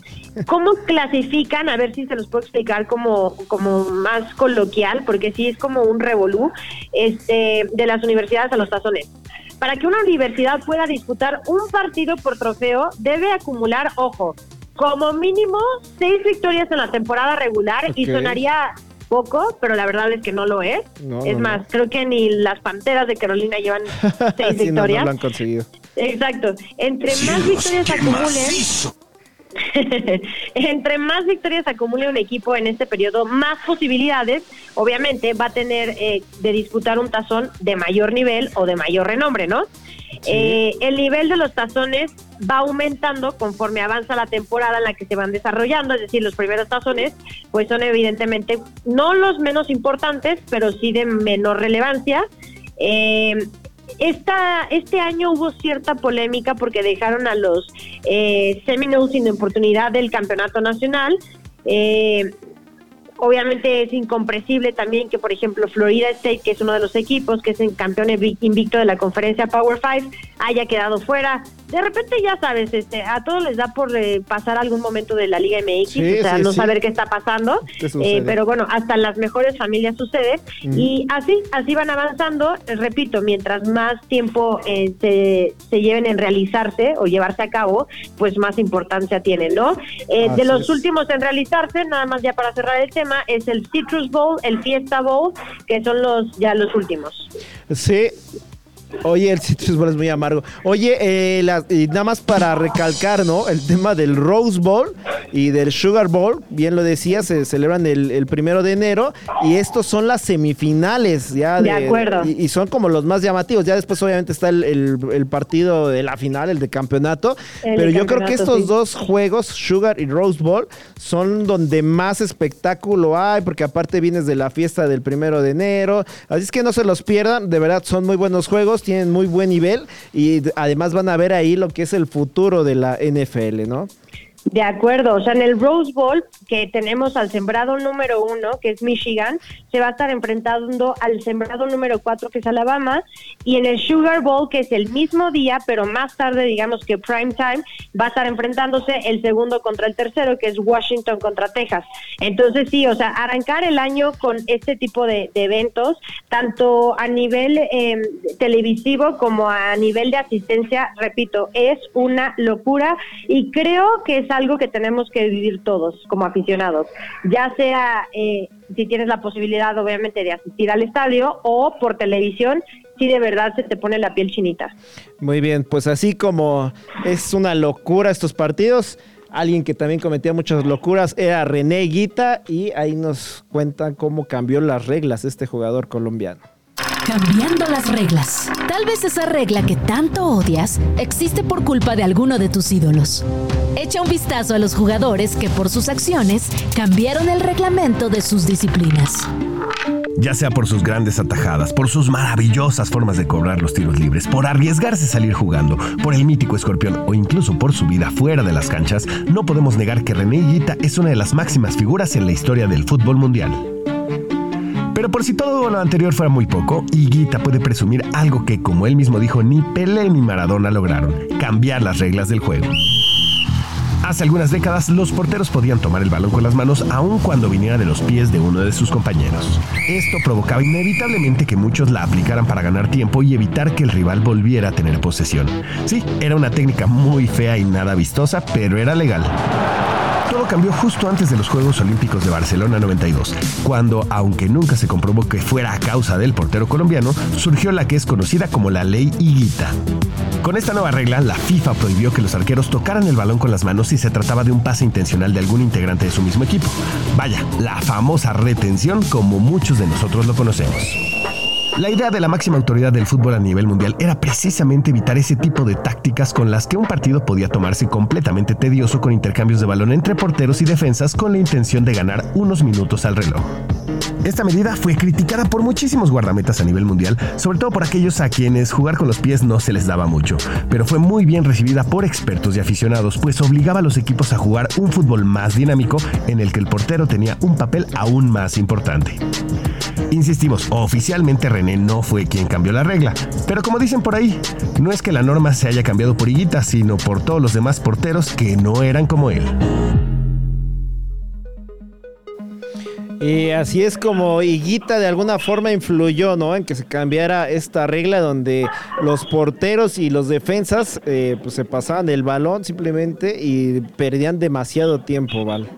[SPEAKER 3] ¿Cómo clasifican? A ver si se los puedo explicar como, como más coloquial, porque sí es como un revolú este, de las universidades a los tazones. Para que una universidad pueda disputar un partido por trofeo, debe acumular, ojo, como mínimo seis victorias en la temporada regular y sonaría poco, pero la verdad es que no lo es.
[SPEAKER 2] No,
[SPEAKER 3] es
[SPEAKER 2] no,
[SPEAKER 3] más,
[SPEAKER 2] no.
[SPEAKER 3] creo que ni las Panteras de Carolina llevan seis
[SPEAKER 2] Sí, no, no
[SPEAKER 3] victorias.
[SPEAKER 2] lo han conseguido.
[SPEAKER 3] Exacto. Entre más victorias
[SPEAKER 5] ¡Qué
[SPEAKER 3] acumulen, entre más victorias acumule un equipo en este periodo, más posibilidades, obviamente, va a tener eh, de disputar un tazón de mayor nivel o de mayor renombre, ¿no? Eh, el nivel de los tazones va aumentando conforme avanza la temporada en la que se van desarrollando, es decir, los primeros tazones, pues son evidentemente no los menos importantes, pero sí de menor relevancia. Eh, esta, este año hubo cierta polémica porque dejaron a los eh, Seminoles sin oportunidad del campeonato nacional. Eh, obviamente es incomprensible también que, por ejemplo, Florida State, que es uno de los equipos que es el campeón invi- invicto de la conferencia Power Five, haya quedado fuera. de repente ya sabes, este, a todos les da por eh, pasar algún momento de la Liga MX, o sea, no saber qué está pasando, eh, pero bueno, hasta las mejores familias sucede y así, así van avanzando, repito, mientras más tiempo se, se, lleven en realizarse o llevarse a cabo, pues más importancia tienen, ¿no? de los últimos en realizarse, nada más ya para cerrar el tema, es el Citrus Bowl, el Fiesta Bowl, que son los ya los últimos.
[SPEAKER 2] Sí, Oye, el Citrus Bowl es muy amargo. Oye, eh, y nada más para recalcar, ¿no? El tema del Rose Bowl y del Sugar Bowl, bien lo decía, se celebran el, primero de enero y estos son las semifinales, ya.
[SPEAKER 3] De, acuerdo.
[SPEAKER 2] Y, son como los más llamativos. Ya después, obviamente, está el, partido de la final, el de campeonato. pero yo creo que estos dos juegos, Sugar y Rose Bowl, son donde más espectáculo hay, porque aparte vienes de la fiesta del primero de enero. Así es que no se los pierdan, de verdad, son muy buenos juegos tienen muy buen nivel y además van a ver ahí lo que es el futuro de la NFL, ¿no?
[SPEAKER 3] De acuerdo, o sea, en el Rose Bowl, que tenemos al sembrado número uno, que es Michigan, se va a estar enfrentando al sembrado número cuatro, que es Alabama, y en el Sugar Bowl, que es el mismo día, pero más tarde, digamos que prime time, va a estar enfrentándose el segundo contra el tercero, que es Washington contra Texas. Entonces, sí, o sea, arrancar el año con este tipo de, eventos, tanto a nivel em, televisivo como a nivel de asistencia, repito, es una locura y creo que es algo que tenemos que vivir todos como aficionados, ya sea eh, si tienes la posibilidad obviamente de asistir al estadio o por televisión, si de verdad se te pone la piel chinita.
[SPEAKER 2] Muy bien, pues así como es una locura estos partidos, alguien que también cometía muchas locuras era René Guita y ahí nos cuenta cómo cambió las reglas este jugador colombiano.
[SPEAKER 4] Cambiando las reglas. Tal vez esa regla que tanto odias existe por culpa de alguno de tus ídolos. Echa un vistazo a los jugadores que por sus acciones cambiaron el reglamento de sus disciplinas.
[SPEAKER 1] Ya sea por sus grandes atajadas, por sus maravillosas formas de cobrar los tiros libres, por arriesgarse a salir jugando, por el mítico escorpión o incluso por su vida fuera de las canchas, no podemos negar que René Higuita es una de las máximas figuras en la historia del fútbol mundial. Pero por si todo lo anterior fuera muy poco, Higuita puede presumir algo que, como él mismo dijo, ni Pelé ni Maradona lograron, cambiar las reglas del juego. Hace algunas décadas los porteros podían tomar el balón con las manos aun cuando viniera de los pies de uno de sus compañeros. Esto provocaba inevitablemente que muchos la aplicaran para ganar tiempo y evitar que el rival volviera a tener posesión. Sí, era una técnica muy fea y nada vistosa, pero era legal. Todo cambió justo antes de los Juegos Olímpicos de Barcelona 92, cuando, aunque nunca se comprobó que fuera a causa del portero colombiano, surgió la que es conocida como la Ley Higuita. Con esta nueva regla, la FIFA prohibió que los arqueros tocaran el balón con las manos si se trataba de un pase intencional de algún integrante de su mismo equipo. Vaya, la famosa retención como muchos de nosotros lo conocemos. La idea de la máxima autoridad del fútbol a nivel mundial era precisamente evitar ese tipo de tácticas con las que un partido podía tomarse completamente tedioso con intercambios de balón entre porteros y defensas con la intención de ganar unos minutos al reloj. Esta medida fue criticada por muchísimos guardametas a nivel mundial, sobre todo por aquellos a quienes jugar con los pies no se les daba mucho, pero fue muy bien recibida por expertos y aficionados, pues obligaba a los equipos a jugar un fútbol más dinámico en el que el portero tenía un papel aún más importante. Insistimos, oficialmente René no fue quien cambió la regla, pero como dicen por ahí, no es que la norma se haya cambiado por Higuita, sino por todos los demás porteros que no eran como él.
[SPEAKER 2] Y así es como Higuita de alguna forma influyó, ¿no? En que se cambiara esta regla donde los porteros y los defensas eh, pues se pasaban el balón simplemente y perdían demasiado tiempo, ¿vale?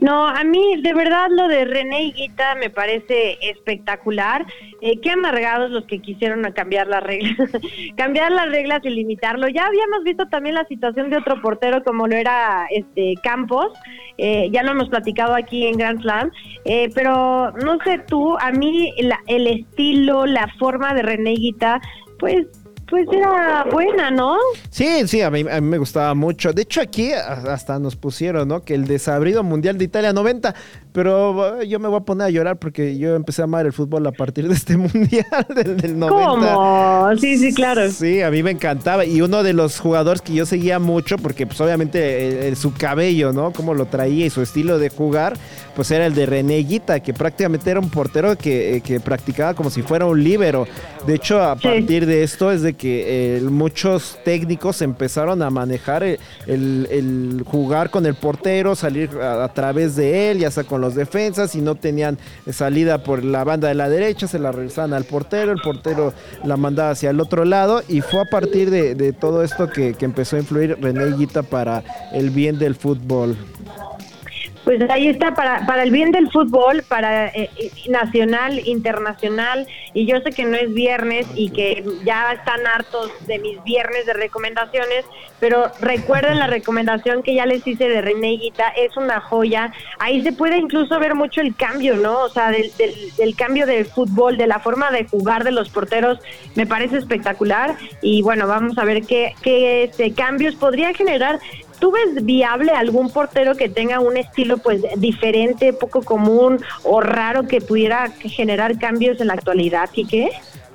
[SPEAKER 3] No, a mí de verdad lo de René Higuita me parece espectacular. Eh, qué amargados los que quisieron cambiar las reglas, cambiar las reglas y limitarlo. Ya habíamos visto también la situación de otro portero como lo era este Campos, eh, ya lo hemos platicado aquí en Grand Slam, eh, pero no sé tú, a mí el estilo, la forma de René Higuita, pues pues era buena, ¿no?
[SPEAKER 2] Sí, sí, a mí, me gustaba mucho. De hecho, aquí hasta nos pusieron, ¿no? Que el desabrido mundial de Italia 90, pero yo me voy a poner a llorar porque yo empecé a amar el fútbol a partir de este mundial del, 90.
[SPEAKER 3] ¿Cómo? Sí, sí, claro.
[SPEAKER 2] Sí, a mí me encantaba. Y uno de los jugadores que yo seguía mucho, porque pues obviamente su cabello, ¿no? Cómo lo traía y su estilo de jugar, pues era el de René Guita, que prácticamente era un portero que, que practicaba como si fuera un líbero. De hecho, a partir de esto es de que eh, muchos técnicos empezaron a manejar el, el- jugar con el portero, salir a, través de él, ya sea con los defensas, y no tenían salida por la banda de la derecha, se la regresaban al portero, el portero la mandaba hacia el otro lado, y fue a partir de, todo esto que, que empezó a influir René Higuita para el bien del fútbol.
[SPEAKER 3] Pues ahí está, para, para el bien del fútbol, para eh, eh, nacional, internacional, y yo sé que no es viernes y que ya están hartos de mis viernes de recomendaciones, pero recuerden la recomendación que ya les hice de René Guita, es una joya, ahí se puede incluso ver mucho el cambio, ¿no? O sea, del, del, cambio del fútbol, de la forma de jugar de los porteros, me parece espectacular, y bueno, vamos a ver qué, qué este, cambios podría generar ¿Tú ves viable algún portero que tenga un estilo pues diferente, poco común o raro que pudiera generar cambios en la actualidad, Quique?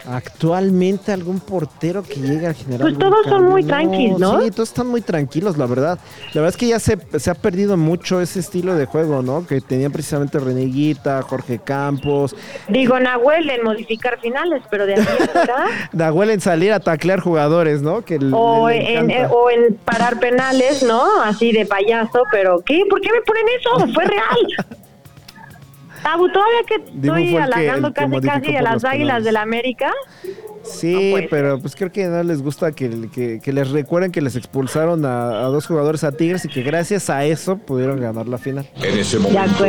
[SPEAKER 2] Actualmente algún portero que llegue a generar.
[SPEAKER 3] Pues todos son muy tranquis, ¿no?
[SPEAKER 2] Sí, todos están muy tranquilos, la verdad. La verdad es que ya se, se ha perdido mucho ese estilo de juego, ¿no? Que tenían precisamente Reneguita, Jorge Campos,
[SPEAKER 3] Digo, Nahuel en modificar finales, pero de aquí a acá,
[SPEAKER 2] Nahuel en salir a taclear jugadores, ¿no? Que
[SPEAKER 3] o,
[SPEAKER 2] le
[SPEAKER 3] en,
[SPEAKER 2] encanta.
[SPEAKER 3] o en parar penales, ¿no? Así de payaso, pero ¿qué? ¿Por qué me ponen eso? Fue real. Tabu, todavía que
[SPEAKER 2] Dibu
[SPEAKER 3] estoy halagando
[SPEAKER 2] el
[SPEAKER 3] casi casi a las águilas del América.
[SPEAKER 2] Sí,
[SPEAKER 3] No puede
[SPEAKER 2] pero pues creo que no les gusta que, que- que les recuerden que les expulsaron a, a dos jugadores a Tigres y que gracias a eso pudieron ganar la final.
[SPEAKER 6] En ese momento,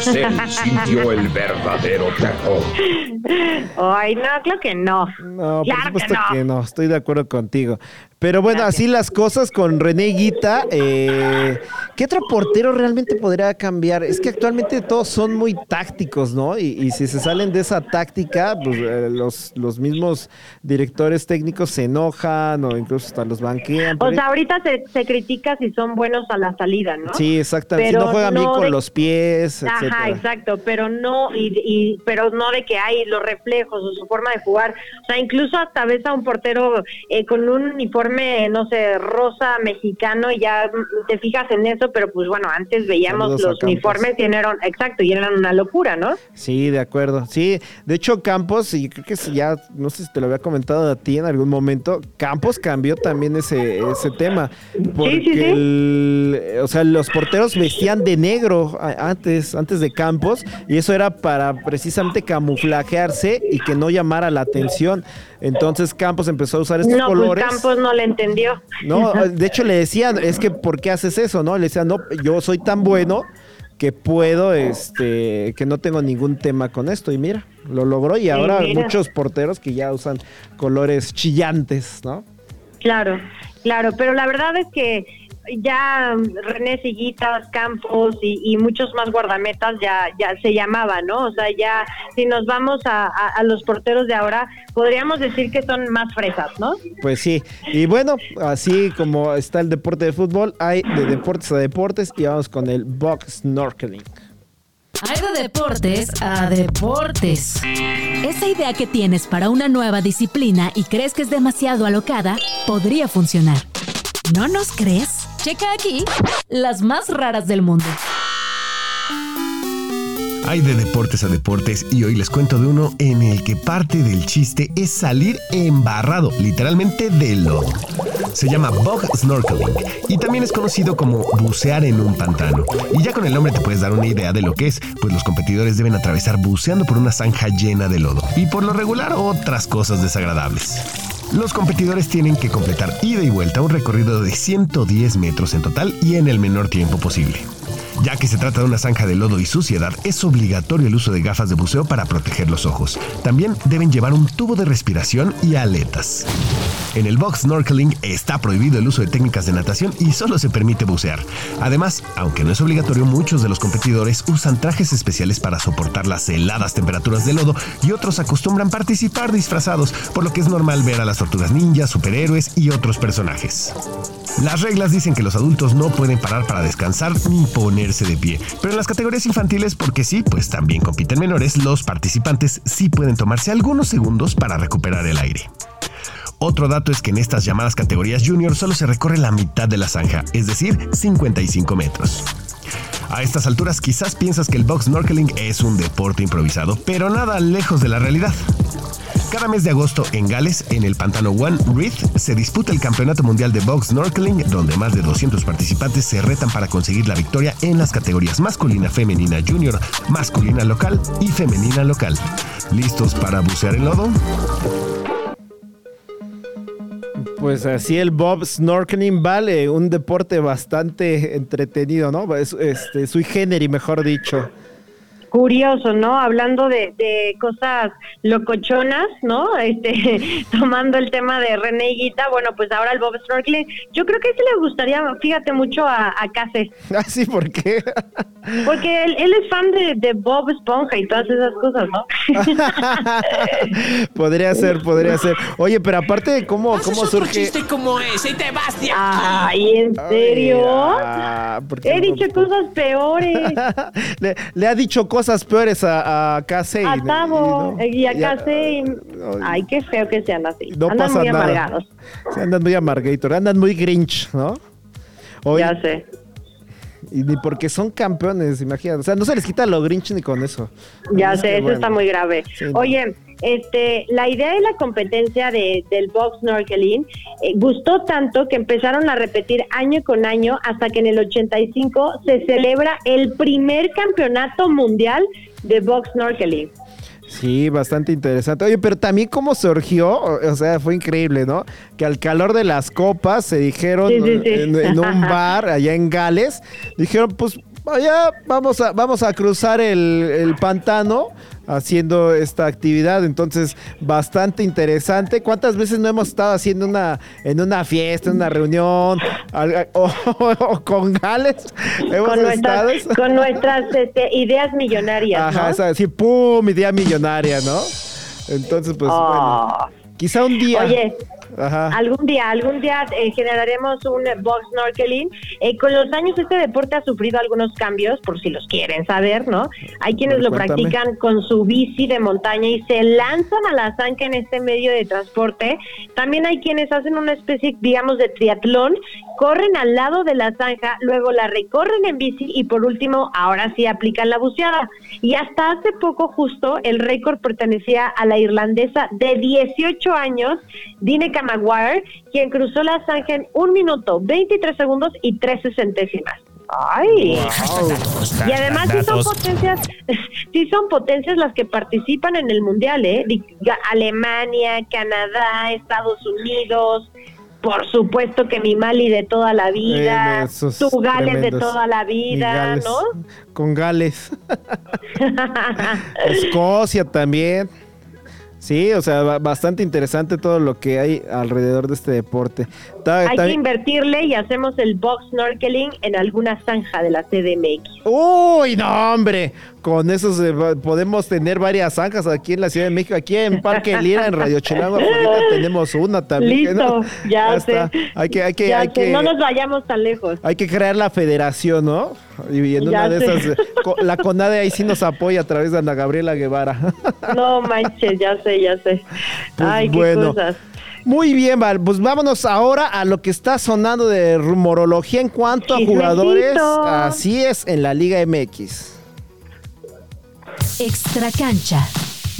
[SPEAKER 6] se sintió el verdadero terror.
[SPEAKER 3] Ay, no, claro que no.
[SPEAKER 2] No, por
[SPEAKER 3] Claro
[SPEAKER 2] supuesto
[SPEAKER 3] que
[SPEAKER 2] que
[SPEAKER 3] no.
[SPEAKER 2] estoy de acuerdo contigo. Pero bueno, así las cosas con René Guita. eh, ¿Qué otro portero realmente podría cambiar? Es que actualmente todos son muy tácticos, ¿no? Y, y si se salen de esa táctica, pues eh, los, los mismos directores técnicos se enojan o incluso hasta los banquean.
[SPEAKER 3] O sea, ahorita se, se critica si son buenos a la salida, ¿no?
[SPEAKER 2] Sí, exactamente.
[SPEAKER 3] Pero
[SPEAKER 2] si no juegan bien
[SPEAKER 3] no
[SPEAKER 2] con
[SPEAKER 3] de-
[SPEAKER 2] los pies,
[SPEAKER 3] Ajá,
[SPEAKER 2] etcétera.
[SPEAKER 3] exacto, pero no y, y- pero no de que hay los reflejos o su forma de jugar. O sea, incluso hasta ves a un portero eh, con un uniforme, no sé, rosa mexicano y ya te fijas en eso, pero pues bueno, antes veíamos
[SPEAKER 2] Saludos
[SPEAKER 3] los uniformes y eran, exacto, y eran una locura, ¿no?
[SPEAKER 2] Sí, de acuerdo. Sí, de hecho Campos, y creo que si ya, no sé si te lo había comentado a ti en algún momento, Campos cambió también ese, ese tema. Porque,
[SPEAKER 3] sí, sí.
[SPEAKER 2] el- o sea, los porteros vestían de negro antes, antes de Campos, y eso era para precisamente y que no llamara la atención. Entonces Campos empezó a usar estos
[SPEAKER 3] no, pues
[SPEAKER 2] colores.
[SPEAKER 3] Campos no le entendió.
[SPEAKER 2] No, de hecho le decían, es que ¿por qué haces eso? No, le decían, no, yo soy tan bueno que puedo, este, que no tengo ningún tema con esto. Y mira, lo logró y ahora
[SPEAKER 3] mira.
[SPEAKER 2] muchos porteros que ya usan colores chillantes, ¿no?
[SPEAKER 3] Claro, claro, pero la verdad es que ya René Siguitas, Campos y, y muchos más guardametas ya, ya se llamaban, ¿no? O sea, ya si nos vamos a, a- a los porteros de ahora, podríamos decir que son más fresas, ¿no?
[SPEAKER 2] Pues sí. Y bueno, así como está el deporte de fútbol, hay de deportes a deportes y vamos con el box snorkeling.
[SPEAKER 4] Hay de deportes a deportes. Esa idea que tienes para una nueva disciplina y crees que es demasiado alocada, podría funcionar. ¿No nos crees? Checa aquí las más raras del mundo.
[SPEAKER 1] Hay de deportes a deportes y hoy les cuento de uno en el que parte del chiste es salir embarrado, literalmente de lodo. Se llama bog snorkeling y también es conocido como bucear en un pantano. Y ya con el nombre te puedes dar una idea de lo que es, pues los competidores deben atravesar buceando por una zanja llena de lodo y por lo regular otras cosas desagradables. Los competidores tienen que completar ida y vuelta un recorrido de 110 metros en total y en el menor tiempo posible. Ya que se trata de una zanja de lodo y suciedad, es obligatorio el uso de gafas de buceo para proteger los ojos. También deben llevar un tubo de respiración y aletas. En el box snorkeling está prohibido el uso de técnicas de natación y solo se permite bucear. Además, aunque no es obligatorio, muchos de los competidores usan trajes especiales para soportar las heladas temperaturas del lodo y otros acostumbran participar disfrazados, por lo que es normal ver a las tortugas ninjas, superhéroes y otros personajes. Las reglas dicen que los adultos no pueden parar para descansar ni de pie, pero en las categorías infantiles, porque sí, pues también compiten menores, los participantes sí pueden tomarse algunos segundos para recuperar el aire. Otro dato es que en estas llamadas categorías junior solo se recorre la mitad de la zanja, es decir, 55 metros. A estas alturas quizás piensas que el box snorkeling es un deporte improvisado, pero nada lejos de la realidad. Cada mes de agosto en Gales, en el pantano One Reef, se disputa el Campeonato Mundial de Box Snorkeling, donde más de 200 participantes se retan para conseguir la victoria en las categorías masculina, femenina, junior, masculina local y femenina local. ¿Listos para bucear el lodo?
[SPEAKER 2] Pues así el Bob Snorkeling vale, un deporte bastante entretenido, ¿no? Es, este, sui generis, mejor dicho.
[SPEAKER 3] Curioso, ¿no? Hablando de, de cosas locochonas, ¿no? Este, tomando el tema de René Guita, bueno, pues ahora el Bob Snorkeling, yo creo que sí le gustaría, fíjate mucho a, a Case,
[SPEAKER 2] Ah, sí, ¿por qué?
[SPEAKER 3] porque él, él es fan de, de Bob Esponja y todas esas cosas, ¿no?
[SPEAKER 2] podría ser, podría ser. Oye, pero aparte de cómo, cómo surge.
[SPEAKER 7] como ese y te vas de
[SPEAKER 3] Ay, ¿en serio?
[SPEAKER 2] Ay, ah, ¿por qué
[SPEAKER 3] He
[SPEAKER 2] no?
[SPEAKER 3] dicho cosas peores.
[SPEAKER 2] le, le ha dicho cosas peores a, a Casey.
[SPEAKER 3] A Tavo
[SPEAKER 2] y no-
[SPEAKER 3] y a
[SPEAKER 2] y
[SPEAKER 3] Case. y- Ay, qué feo que sean así.
[SPEAKER 2] No
[SPEAKER 3] Andan
[SPEAKER 2] pasa
[SPEAKER 3] muy
[SPEAKER 2] nada.
[SPEAKER 3] amargados.
[SPEAKER 2] Sí, andan muy amargator, andan muy grinch, ¿no?
[SPEAKER 3] Ya sé.
[SPEAKER 2] y ni porque son campeones, imagínate. O sea, no se les quita lo grinch ni con eso.
[SPEAKER 3] Ya sé, eso
[SPEAKER 2] bueno.
[SPEAKER 3] está muy grave.
[SPEAKER 2] Sí.
[SPEAKER 3] Oye, este, la idea de la competencia de, del box snorkeling eh, gustó tanto que empezaron a repetir año con año hasta que en el 85 se celebra el primer campeonato mundial de box snorkeling.
[SPEAKER 2] Sí, bastante interesante. Oye, pero también cómo surgió, o sea, fue increíble, ¿no? Que al calor de las copas se dijeron
[SPEAKER 3] Sí, sí, sí.
[SPEAKER 2] En, en un bar allá en Gales, dijeron, pues allá vamos a, vamos a cruzar el, el pantano haciendo esta actividad. Entonces, bastante interesante. ¿Cuántas veces no hemos estado haciendo una en una fiesta, en una reunión o, o con Gales? Hemos
[SPEAKER 3] Con
[SPEAKER 2] estado.
[SPEAKER 3] nuestras, con nuestras este, ideas millonarias.
[SPEAKER 2] Ajá,
[SPEAKER 3] ¿no?
[SPEAKER 2] o sea, así, pum, idea millonaria, ¿no? Entonces, pues,
[SPEAKER 3] Oh.
[SPEAKER 2] bueno, quizá un día.
[SPEAKER 3] Oye,
[SPEAKER 2] Ajá.
[SPEAKER 3] Algún día, algún día eh, generaremos un box snorkeling. Eh, con los años este deporte ha sufrido algunos cambios, por si los quieren saber, ¿no? Hay quienes
[SPEAKER 2] ver,
[SPEAKER 3] lo
[SPEAKER 2] cuéntame.
[SPEAKER 3] practican con su bici de montaña y se lanzan a la zanca en este medio de transporte. También hay quienes hacen una especie, digamos, de triatlón, corren al lado de la zanja, luego la recorren en bici y por último, ahora sí aplican la buceada. Y hasta hace poco justo el récord pertenecía a la irlandesa de 18 años, Dine Maguire, quien cruzó la zanja en un minuto, 23 segundos y 13 centésimas. ¡Ay! Y además sí son potencias, sí son potencias las que participan en el mundial, ¿eh? Alemania, Canadá, Estados Unidos, por supuesto que mi Mali de toda la vida,
[SPEAKER 2] Eh,
[SPEAKER 3] tu Gales de toda la vida,
[SPEAKER 2] Gales.
[SPEAKER 3] ¿no?
[SPEAKER 2] Con Gales. Escocia también. Sí, o sea, ba- bastante interesante todo lo que hay alrededor de este deporte. Ta-
[SPEAKER 3] Hay que invertirle y hacemos el box snorkeling en alguna zanja de la CDMX.
[SPEAKER 2] Uy, no, hombre. Con eso se va- podemos tener varias zanjas aquí en la Ciudad de México. Aquí en Parque Lira, en Radio Chilango, tenemos una también.
[SPEAKER 3] Listo,
[SPEAKER 2] no-
[SPEAKER 3] ya,
[SPEAKER 2] está.
[SPEAKER 3] sé.
[SPEAKER 2] Hay que, hay que,
[SPEAKER 3] Ya
[SPEAKER 2] hay
[SPEAKER 3] sé,
[SPEAKER 2] que,
[SPEAKER 3] No nos vayamos tan lejos.
[SPEAKER 2] hay que crear la federación, ¿no? Y en
[SPEAKER 3] Ya
[SPEAKER 2] una de esas, la CONADE ahí sí nos apoya a través de Ana Gabriela Guevara.
[SPEAKER 3] No manches, ya sé, ya sé.
[SPEAKER 2] Pues
[SPEAKER 3] Ay, qué
[SPEAKER 2] bueno.
[SPEAKER 3] cosas.
[SPEAKER 2] Muy bien, Val. Pues vámonos ahora a lo que está sonando de rumorología en cuanto a jugadores. Así es, en la Liga MX.
[SPEAKER 4] Extra cancha.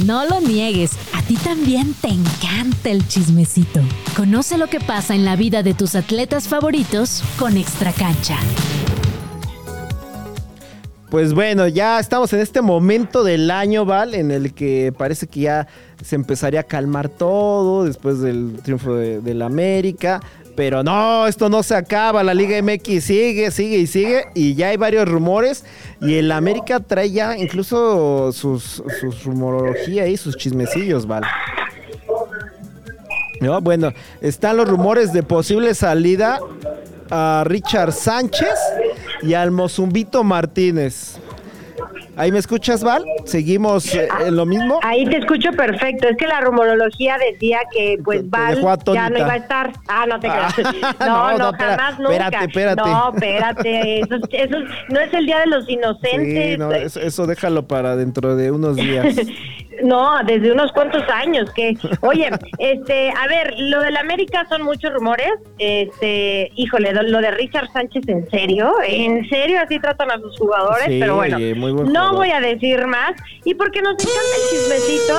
[SPEAKER 4] No lo niegues, a ti también te encanta el chismecito. Conoce lo que pasa en la vida de tus atletas favoritos con Extra cancha.
[SPEAKER 2] Pues bueno, ya estamos en este momento del año, Val, en el que parece que ya se empezaría a calmar todo después del triunfo de, del América. Pero no, esto no se acaba. La Liga MX sigue, sigue y sigue. Y ya hay varios rumores. Y el América trae ya incluso sus, sus rumorología y sus chismecillos, Val. No, bueno, están los rumores de posible salida a Richard Sánchez y al Mozumbito Martínez. ¿Ahí me escuchas, Val? ¿Seguimos eh, en lo mismo?
[SPEAKER 3] Ahí te escucho perfecto. Es que la rumorología decía que pues
[SPEAKER 2] Te-
[SPEAKER 3] Val ya no iba a estar. Ah, no te
[SPEAKER 2] Ah,
[SPEAKER 3] creas.
[SPEAKER 2] no,
[SPEAKER 3] No, no,
[SPEAKER 2] no, espera,
[SPEAKER 3] jamás nunca.
[SPEAKER 2] espérate, espérate.
[SPEAKER 3] No, espérate. Eso, eso no es el día de los inocentes.
[SPEAKER 2] Sí, no, eso, eso déjalo para dentro de unos días.
[SPEAKER 3] No, desde unos cuantos años que, oye, este, a ver, lo del América son muchos rumores, este, híjole, lo de Richard Sánchez, ¿en serio? ¿En serio así tratan a sus jugadores?
[SPEAKER 2] Sí,
[SPEAKER 3] Pero bueno,
[SPEAKER 2] oye, muy buen
[SPEAKER 3] no
[SPEAKER 2] jugador.
[SPEAKER 3] voy a decir más, y porque nos encanta el chismecito,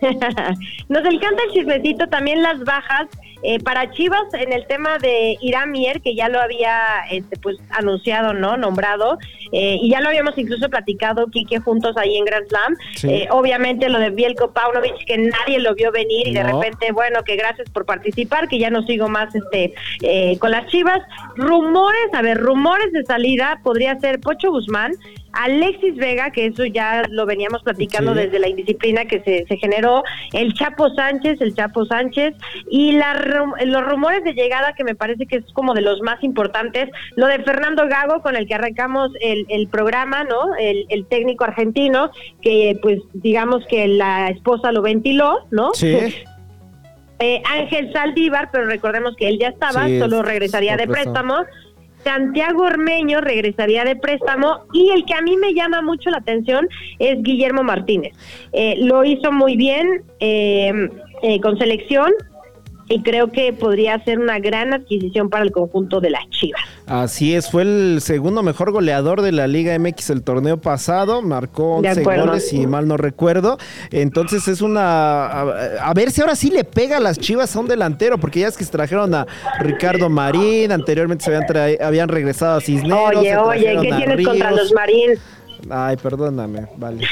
[SPEAKER 3] nos encanta el chismecito, también las bajas, eh, para Chivas en el tema de Irán Mier, que ya lo había este, pues anunciado, ¿no? Nombrado, eh, y ya lo habíamos incluso platicado, Quique, juntos ahí en Grand Slam.
[SPEAKER 2] Sí.
[SPEAKER 3] Eh, obviamente lo de Bielko Paunovic, que nadie lo vio venir, y de
[SPEAKER 2] No.
[SPEAKER 3] repente, bueno, que gracias por participar, que ya no sigo más este eh, con las Chivas. Rumores, a ver, rumores de salida podría ser Pocho Guzmán, Alexis Vega, que eso ya lo veníamos platicando
[SPEAKER 2] Sí.
[SPEAKER 3] desde la indisciplina que se, se generó, el Chapo Sánchez, el Chapo Sánchez, y la, los rumores de llegada que me parece que es como de los más importantes, lo de Fernando Gago, con el que arrancamos el, el programa, ¿no? El, el técnico argentino, que pues digamos que la esposa lo ventiló, ¿no?
[SPEAKER 2] Sí.
[SPEAKER 3] Eh, Ángel Saldívar, pero recordemos que él ya estaba,
[SPEAKER 2] Sí,
[SPEAKER 3] solo
[SPEAKER 2] es-
[SPEAKER 3] regresaría de
[SPEAKER 2] préstamo.
[SPEAKER 3] préstamo. Santiago Ormeño regresaría de préstamo y el que a mí me llama mucho la atención es Guillermo Martínez. Eh, lo hizo muy bien eh, eh, con selección y creo que podría ser una gran adquisición para el conjunto de las Chivas.
[SPEAKER 2] Así es, fue el segundo mejor goleador de la Liga MX el torneo pasado, marcó
[SPEAKER 3] De
[SPEAKER 2] 11
[SPEAKER 3] acuerdo.
[SPEAKER 2] goles si mal no recuerdo. Entonces es una a, a ver si ahora sí le pega a las Chivas a un delantero, porque ya es que se trajeron a Ricardo Marín, anteriormente se habían, tra- habían regresado a Cisneros.
[SPEAKER 3] oye, oye, ¿qué tienes contra los Marines?
[SPEAKER 2] Ay, perdóname, vale.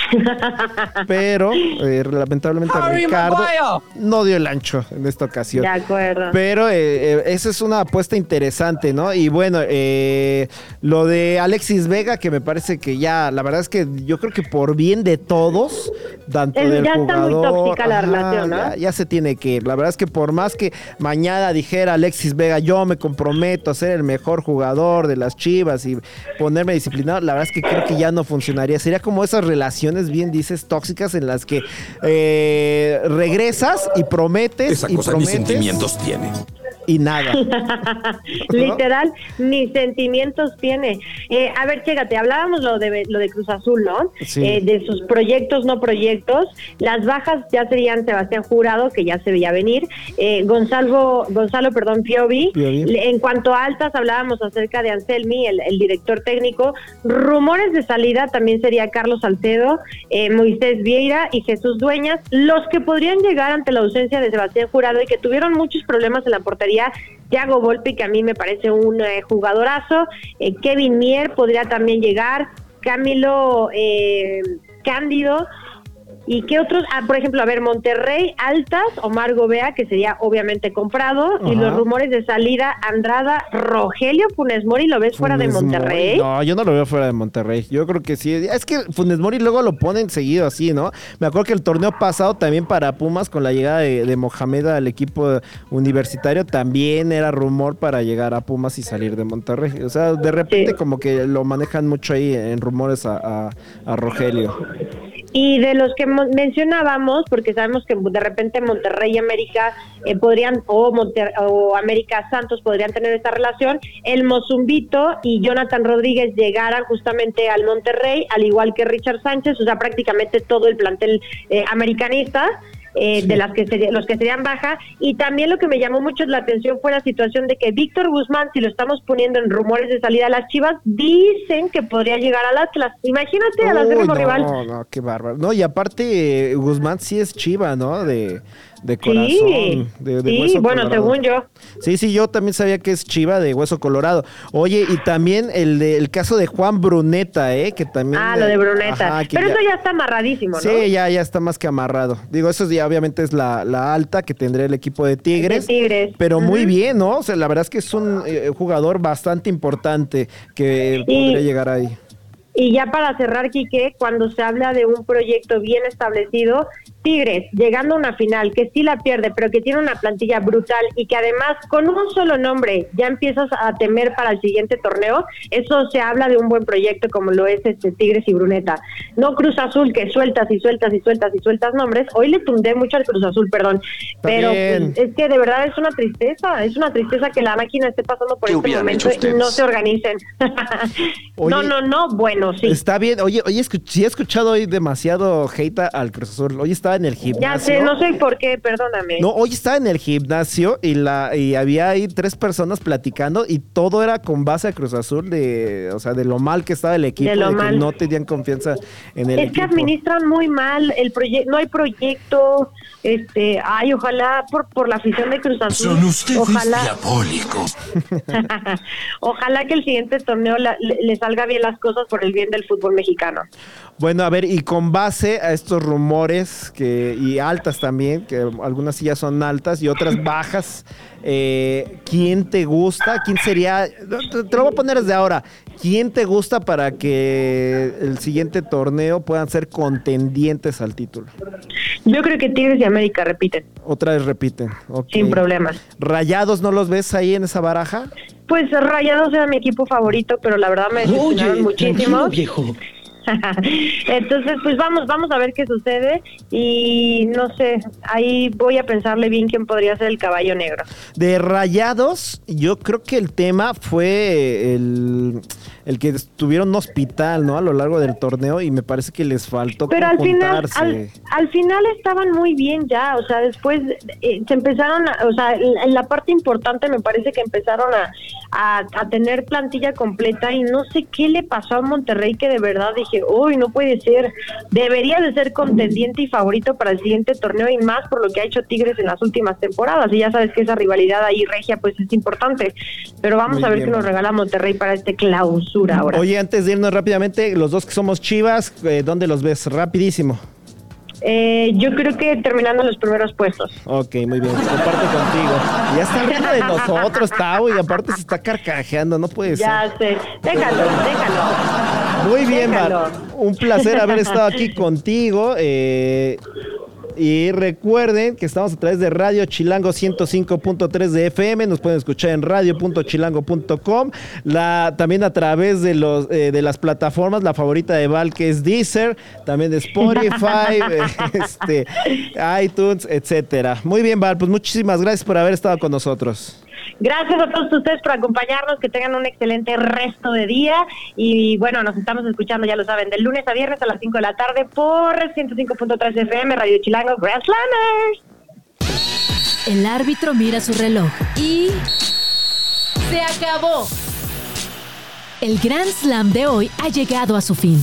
[SPEAKER 2] Pero eh, lamentablemente
[SPEAKER 7] Harry
[SPEAKER 2] Ricardo
[SPEAKER 7] Maguire.
[SPEAKER 2] no dio el ancho en esta ocasión.
[SPEAKER 3] De acuerdo.
[SPEAKER 2] Pero eh, eh, esa es una apuesta interesante, ¿no? Y bueno, eh, lo de Alexis Vega, que me parece que ya, la verdad es que yo creo que por bien de todos, tanto
[SPEAKER 3] Es-
[SPEAKER 2] del
[SPEAKER 3] ya está muy
[SPEAKER 2] jugador,
[SPEAKER 3] tóxica la relación, ¿no?
[SPEAKER 2] Ya, ya se tiene que ir. La verdad es que por más que mañana dijera Alexis Vega, yo me comprometo a ser el mejor jugador de las Chivas y ponerme disciplinado, la verdad es que creo que ya no funcionaría. Sería como esas relaciones, bien dices, tóxicas en las que eh, regresas y prometes
[SPEAKER 6] Esa
[SPEAKER 2] y
[SPEAKER 6] cosa
[SPEAKER 2] prometes
[SPEAKER 6] sentimientos tiene.
[SPEAKER 2] Y nada.
[SPEAKER 3] Literal, ni sentimientos tiene. Eh, a ver, chécate, hablábamos lo de lo de Cruz Azul, ¿no?
[SPEAKER 2] Sí.
[SPEAKER 3] Eh, de sus proyectos, no proyectos. Las bajas ya serían Sebastián Jurado, que ya se veía venir, eh, Gonzalo, Gonzalo, perdón, Piovi. En cuanto a altas, hablábamos acerca de Anselmi, el, el director técnico. Rumores de salida también sería Carlos Salcedo, eh, Moisés Vieira y Jesús Dueñas, los que podrían llegar ante la ausencia de Sebastián Jurado y que tuvieron muchos problemas en la portería. Thiago Volpi, que a mí me parece un eh, jugadorazo. eh, Kevin Mier podría también llegar. Camilo eh, Cándido. ¿Y qué otros? Ah, por ejemplo, a ver, Monterrey, Altas, Omar Gobea, que sería obviamente comprado. Y los rumores de salida, Andrada, Rogelio Funes Mori, ¿lo ves fuera de Monterrey?
[SPEAKER 2] Mori, No, yo no lo veo fuera de Monterrey. Yo creo que sí. Es que Funes Mori luego lo ponen seguido así, ¿no? Me acuerdo que el torneo pasado también para Pumas, con la llegada de, de Mohamed al equipo universitario, también era rumor para llegar a Pumas y salir de Monterrey. O sea, de repente
[SPEAKER 3] Sí.
[SPEAKER 2] como que lo manejan mucho ahí en rumores a, a- a Rogelio.
[SPEAKER 3] Y de los que mo- mencionábamos, porque sabemos que de repente Monterrey y América eh, podrían, o, Monter- o América Santos podrían tener esta relación, el Mozumbito y Jonathan Rodríguez llegaran justamente al Monterrey, al igual que Richard Sánchez, o sea, prácticamente todo el plantel eh, americanista. Eh, de las que sería- los que serían baja y también lo que me llamó mucho la atención fue la situación de que Víctor Guzmán si lo estamos poniendo en rumores de salida a las Chivas dicen que podría llegar al Atlas imagínate
[SPEAKER 2] Uy,
[SPEAKER 3] acérrimo
[SPEAKER 2] no,
[SPEAKER 3] rival
[SPEAKER 2] no, qué bárbaro. No, y aparte, eh, Guzmán sí es chiva, ¿no? De, de corazón.
[SPEAKER 3] Sí,
[SPEAKER 2] de, de
[SPEAKER 3] sí,
[SPEAKER 2] hueso
[SPEAKER 3] bueno,
[SPEAKER 2] colorado.
[SPEAKER 3] según yo.
[SPEAKER 2] Sí, sí, yo también sabía que es chiva de hueso colorado. Oye, y también el, de, el caso de Juan Bruneta, ¿eh? Que también.
[SPEAKER 3] Ah, lo de Bruneta.
[SPEAKER 2] Ajá,
[SPEAKER 3] Pero
[SPEAKER 2] ya-
[SPEAKER 3] eso ya está amarradísimo, ¿no?
[SPEAKER 2] Sí, ya, ya está más que amarrado. Digo, eso ya obviamente es la, la alta que tendría el equipo de Tigres.
[SPEAKER 3] De Tigres.
[SPEAKER 2] Pero muy bien, ¿no? O sea, la verdad es que es un eh, jugador bastante importante que
[SPEAKER 3] Y-
[SPEAKER 2] podría llegar ahí.
[SPEAKER 3] Y ya para cerrar, Quique, cuando se habla de un proyecto bien establecido, Tigres llegando a una final que sí la pierde, pero que tiene una plantilla brutal y que además con un solo nombre ya empiezas a temer para el siguiente torneo, eso se habla de un buen proyecto como lo es este Tigres y Bruneta. No Cruz Azul que sueltas y sueltas y sueltas y sueltas nombres. Hoy le tundé mucho al Cruz Azul, perdón, pero pues, es que de verdad es una tristeza, es una tristeza que la máquina esté pasando por este momento y no se organicen. no, no, no, bueno, sí.
[SPEAKER 2] Está bien. Oye, oye, sí he escuchado hoy demasiado hate al Cruz Azul. Hoy estaba en el gimnasio.
[SPEAKER 3] Ya sé, no sé por qué, perdóname.
[SPEAKER 2] No, hoy estaba en el gimnasio y la y había ahí tres personas platicando y todo era con base a Cruz Azul de, o sea, de lo mal que estaba el equipo, de, que no tenían confianza en el
[SPEAKER 3] equipo. Es que administran muy mal el proyecto, no hay proyecto, este, ay, ojalá por por la afición de Cruz Azul.
[SPEAKER 5] Son ustedes
[SPEAKER 3] ojalá,
[SPEAKER 5] diabólicos.
[SPEAKER 3] ojalá que el siguiente torneo le salga bien las cosas por el bien del fútbol mexicano.
[SPEAKER 2] Bueno, a ver, y con base a estos rumores que y altas también, que algunas sí ya son altas y otras bajas, eh, ¿quién te gusta? ¿Quién sería? Te, lo voy a poner desde ahora. ¿Quién te gusta para que el siguiente torneo puedan ser contendientes al título?
[SPEAKER 3] Yo creo que Tigres y América repiten.
[SPEAKER 2] Otra vez repiten.
[SPEAKER 3] Sin problemas.
[SPEAKER 2] ¿Rayados no los ves ahí en esa baraja?
[SPEAKER 3] Pues Rayados era mi equipo favorito, pero la verdad me decepcionaron muchísimo. viejo. Entonces, pues vamos, vamos a ver qué sucede y no sé, ahí voy a pensarle bien quién podría ser el caballo negro.
[SPEAKER 2] De Rayados, yo creo que el tema fue el, el que estuvieron en hospital, ¿no? A lo largo del torneo y me parece que les faltó
[SPEAKER 3] Pero al final, al, final estaban muy bien ya, o sea, después eh, se empezaron, o sea, en la parte importante me parece que empezaron a, a tener plantilla completa y no sé qué le pasó a Monterrey que de verdad dije uy, no puede ser, debería de ser contendiente y favorito para el siguiente torneo y más por lo que ha hecho Tigres en las últimas temporadas. Y ya sabes que esa rivalidad ahí regia pues es importante. Pero vamos a ver qué nos regala Monterrey para este clausura ahora.
[SPEAKER 2] Oye, antes de irnos rápidamente, los dos que somos Chivas, eh, ¿dónde los ves? Rapidísimo.
[SPEAKER 3] Eh, yo creo que terminando los primeros puestos.
[SPEAKER 2] Ok, muy bien. Comparte contigo. Ya está riendo de nosotros, Tavo, y aparte se está carcajeando, no puede ser.
[SPEAKER 3] Ya sé. Déjalo, déjalo.
[SPEAKER 2] Muy bien, Mar. Un placer haber estado aquí contigo. Eh, y recuerden que estamos a través de Radio Chilango 105.3 de FM. Nos pueden escuchar en radio.chilango.com. La, también a través de, los, eh, de las plataformas, la favorita de Val, que es Deezer, también de Spotify, este, iTunes, etcétera. Muy bien, Val, pues muchísimas gracias por haber estado con nosotros.
[SPEAKER 3] Gracias a todos ustedes por acompañarnos, que tengan un excelente resto de día y bueno, nos estamos escuchando, ya lo saben, del lunes a viernes a las 5 de la tarde por 105.3 FM, Radio Chilango, Grand
[SPEAKER 4] El árbitro mira su reloj y... ¡Se acabó! El Grand Slam de hoy ha llegado a su fin.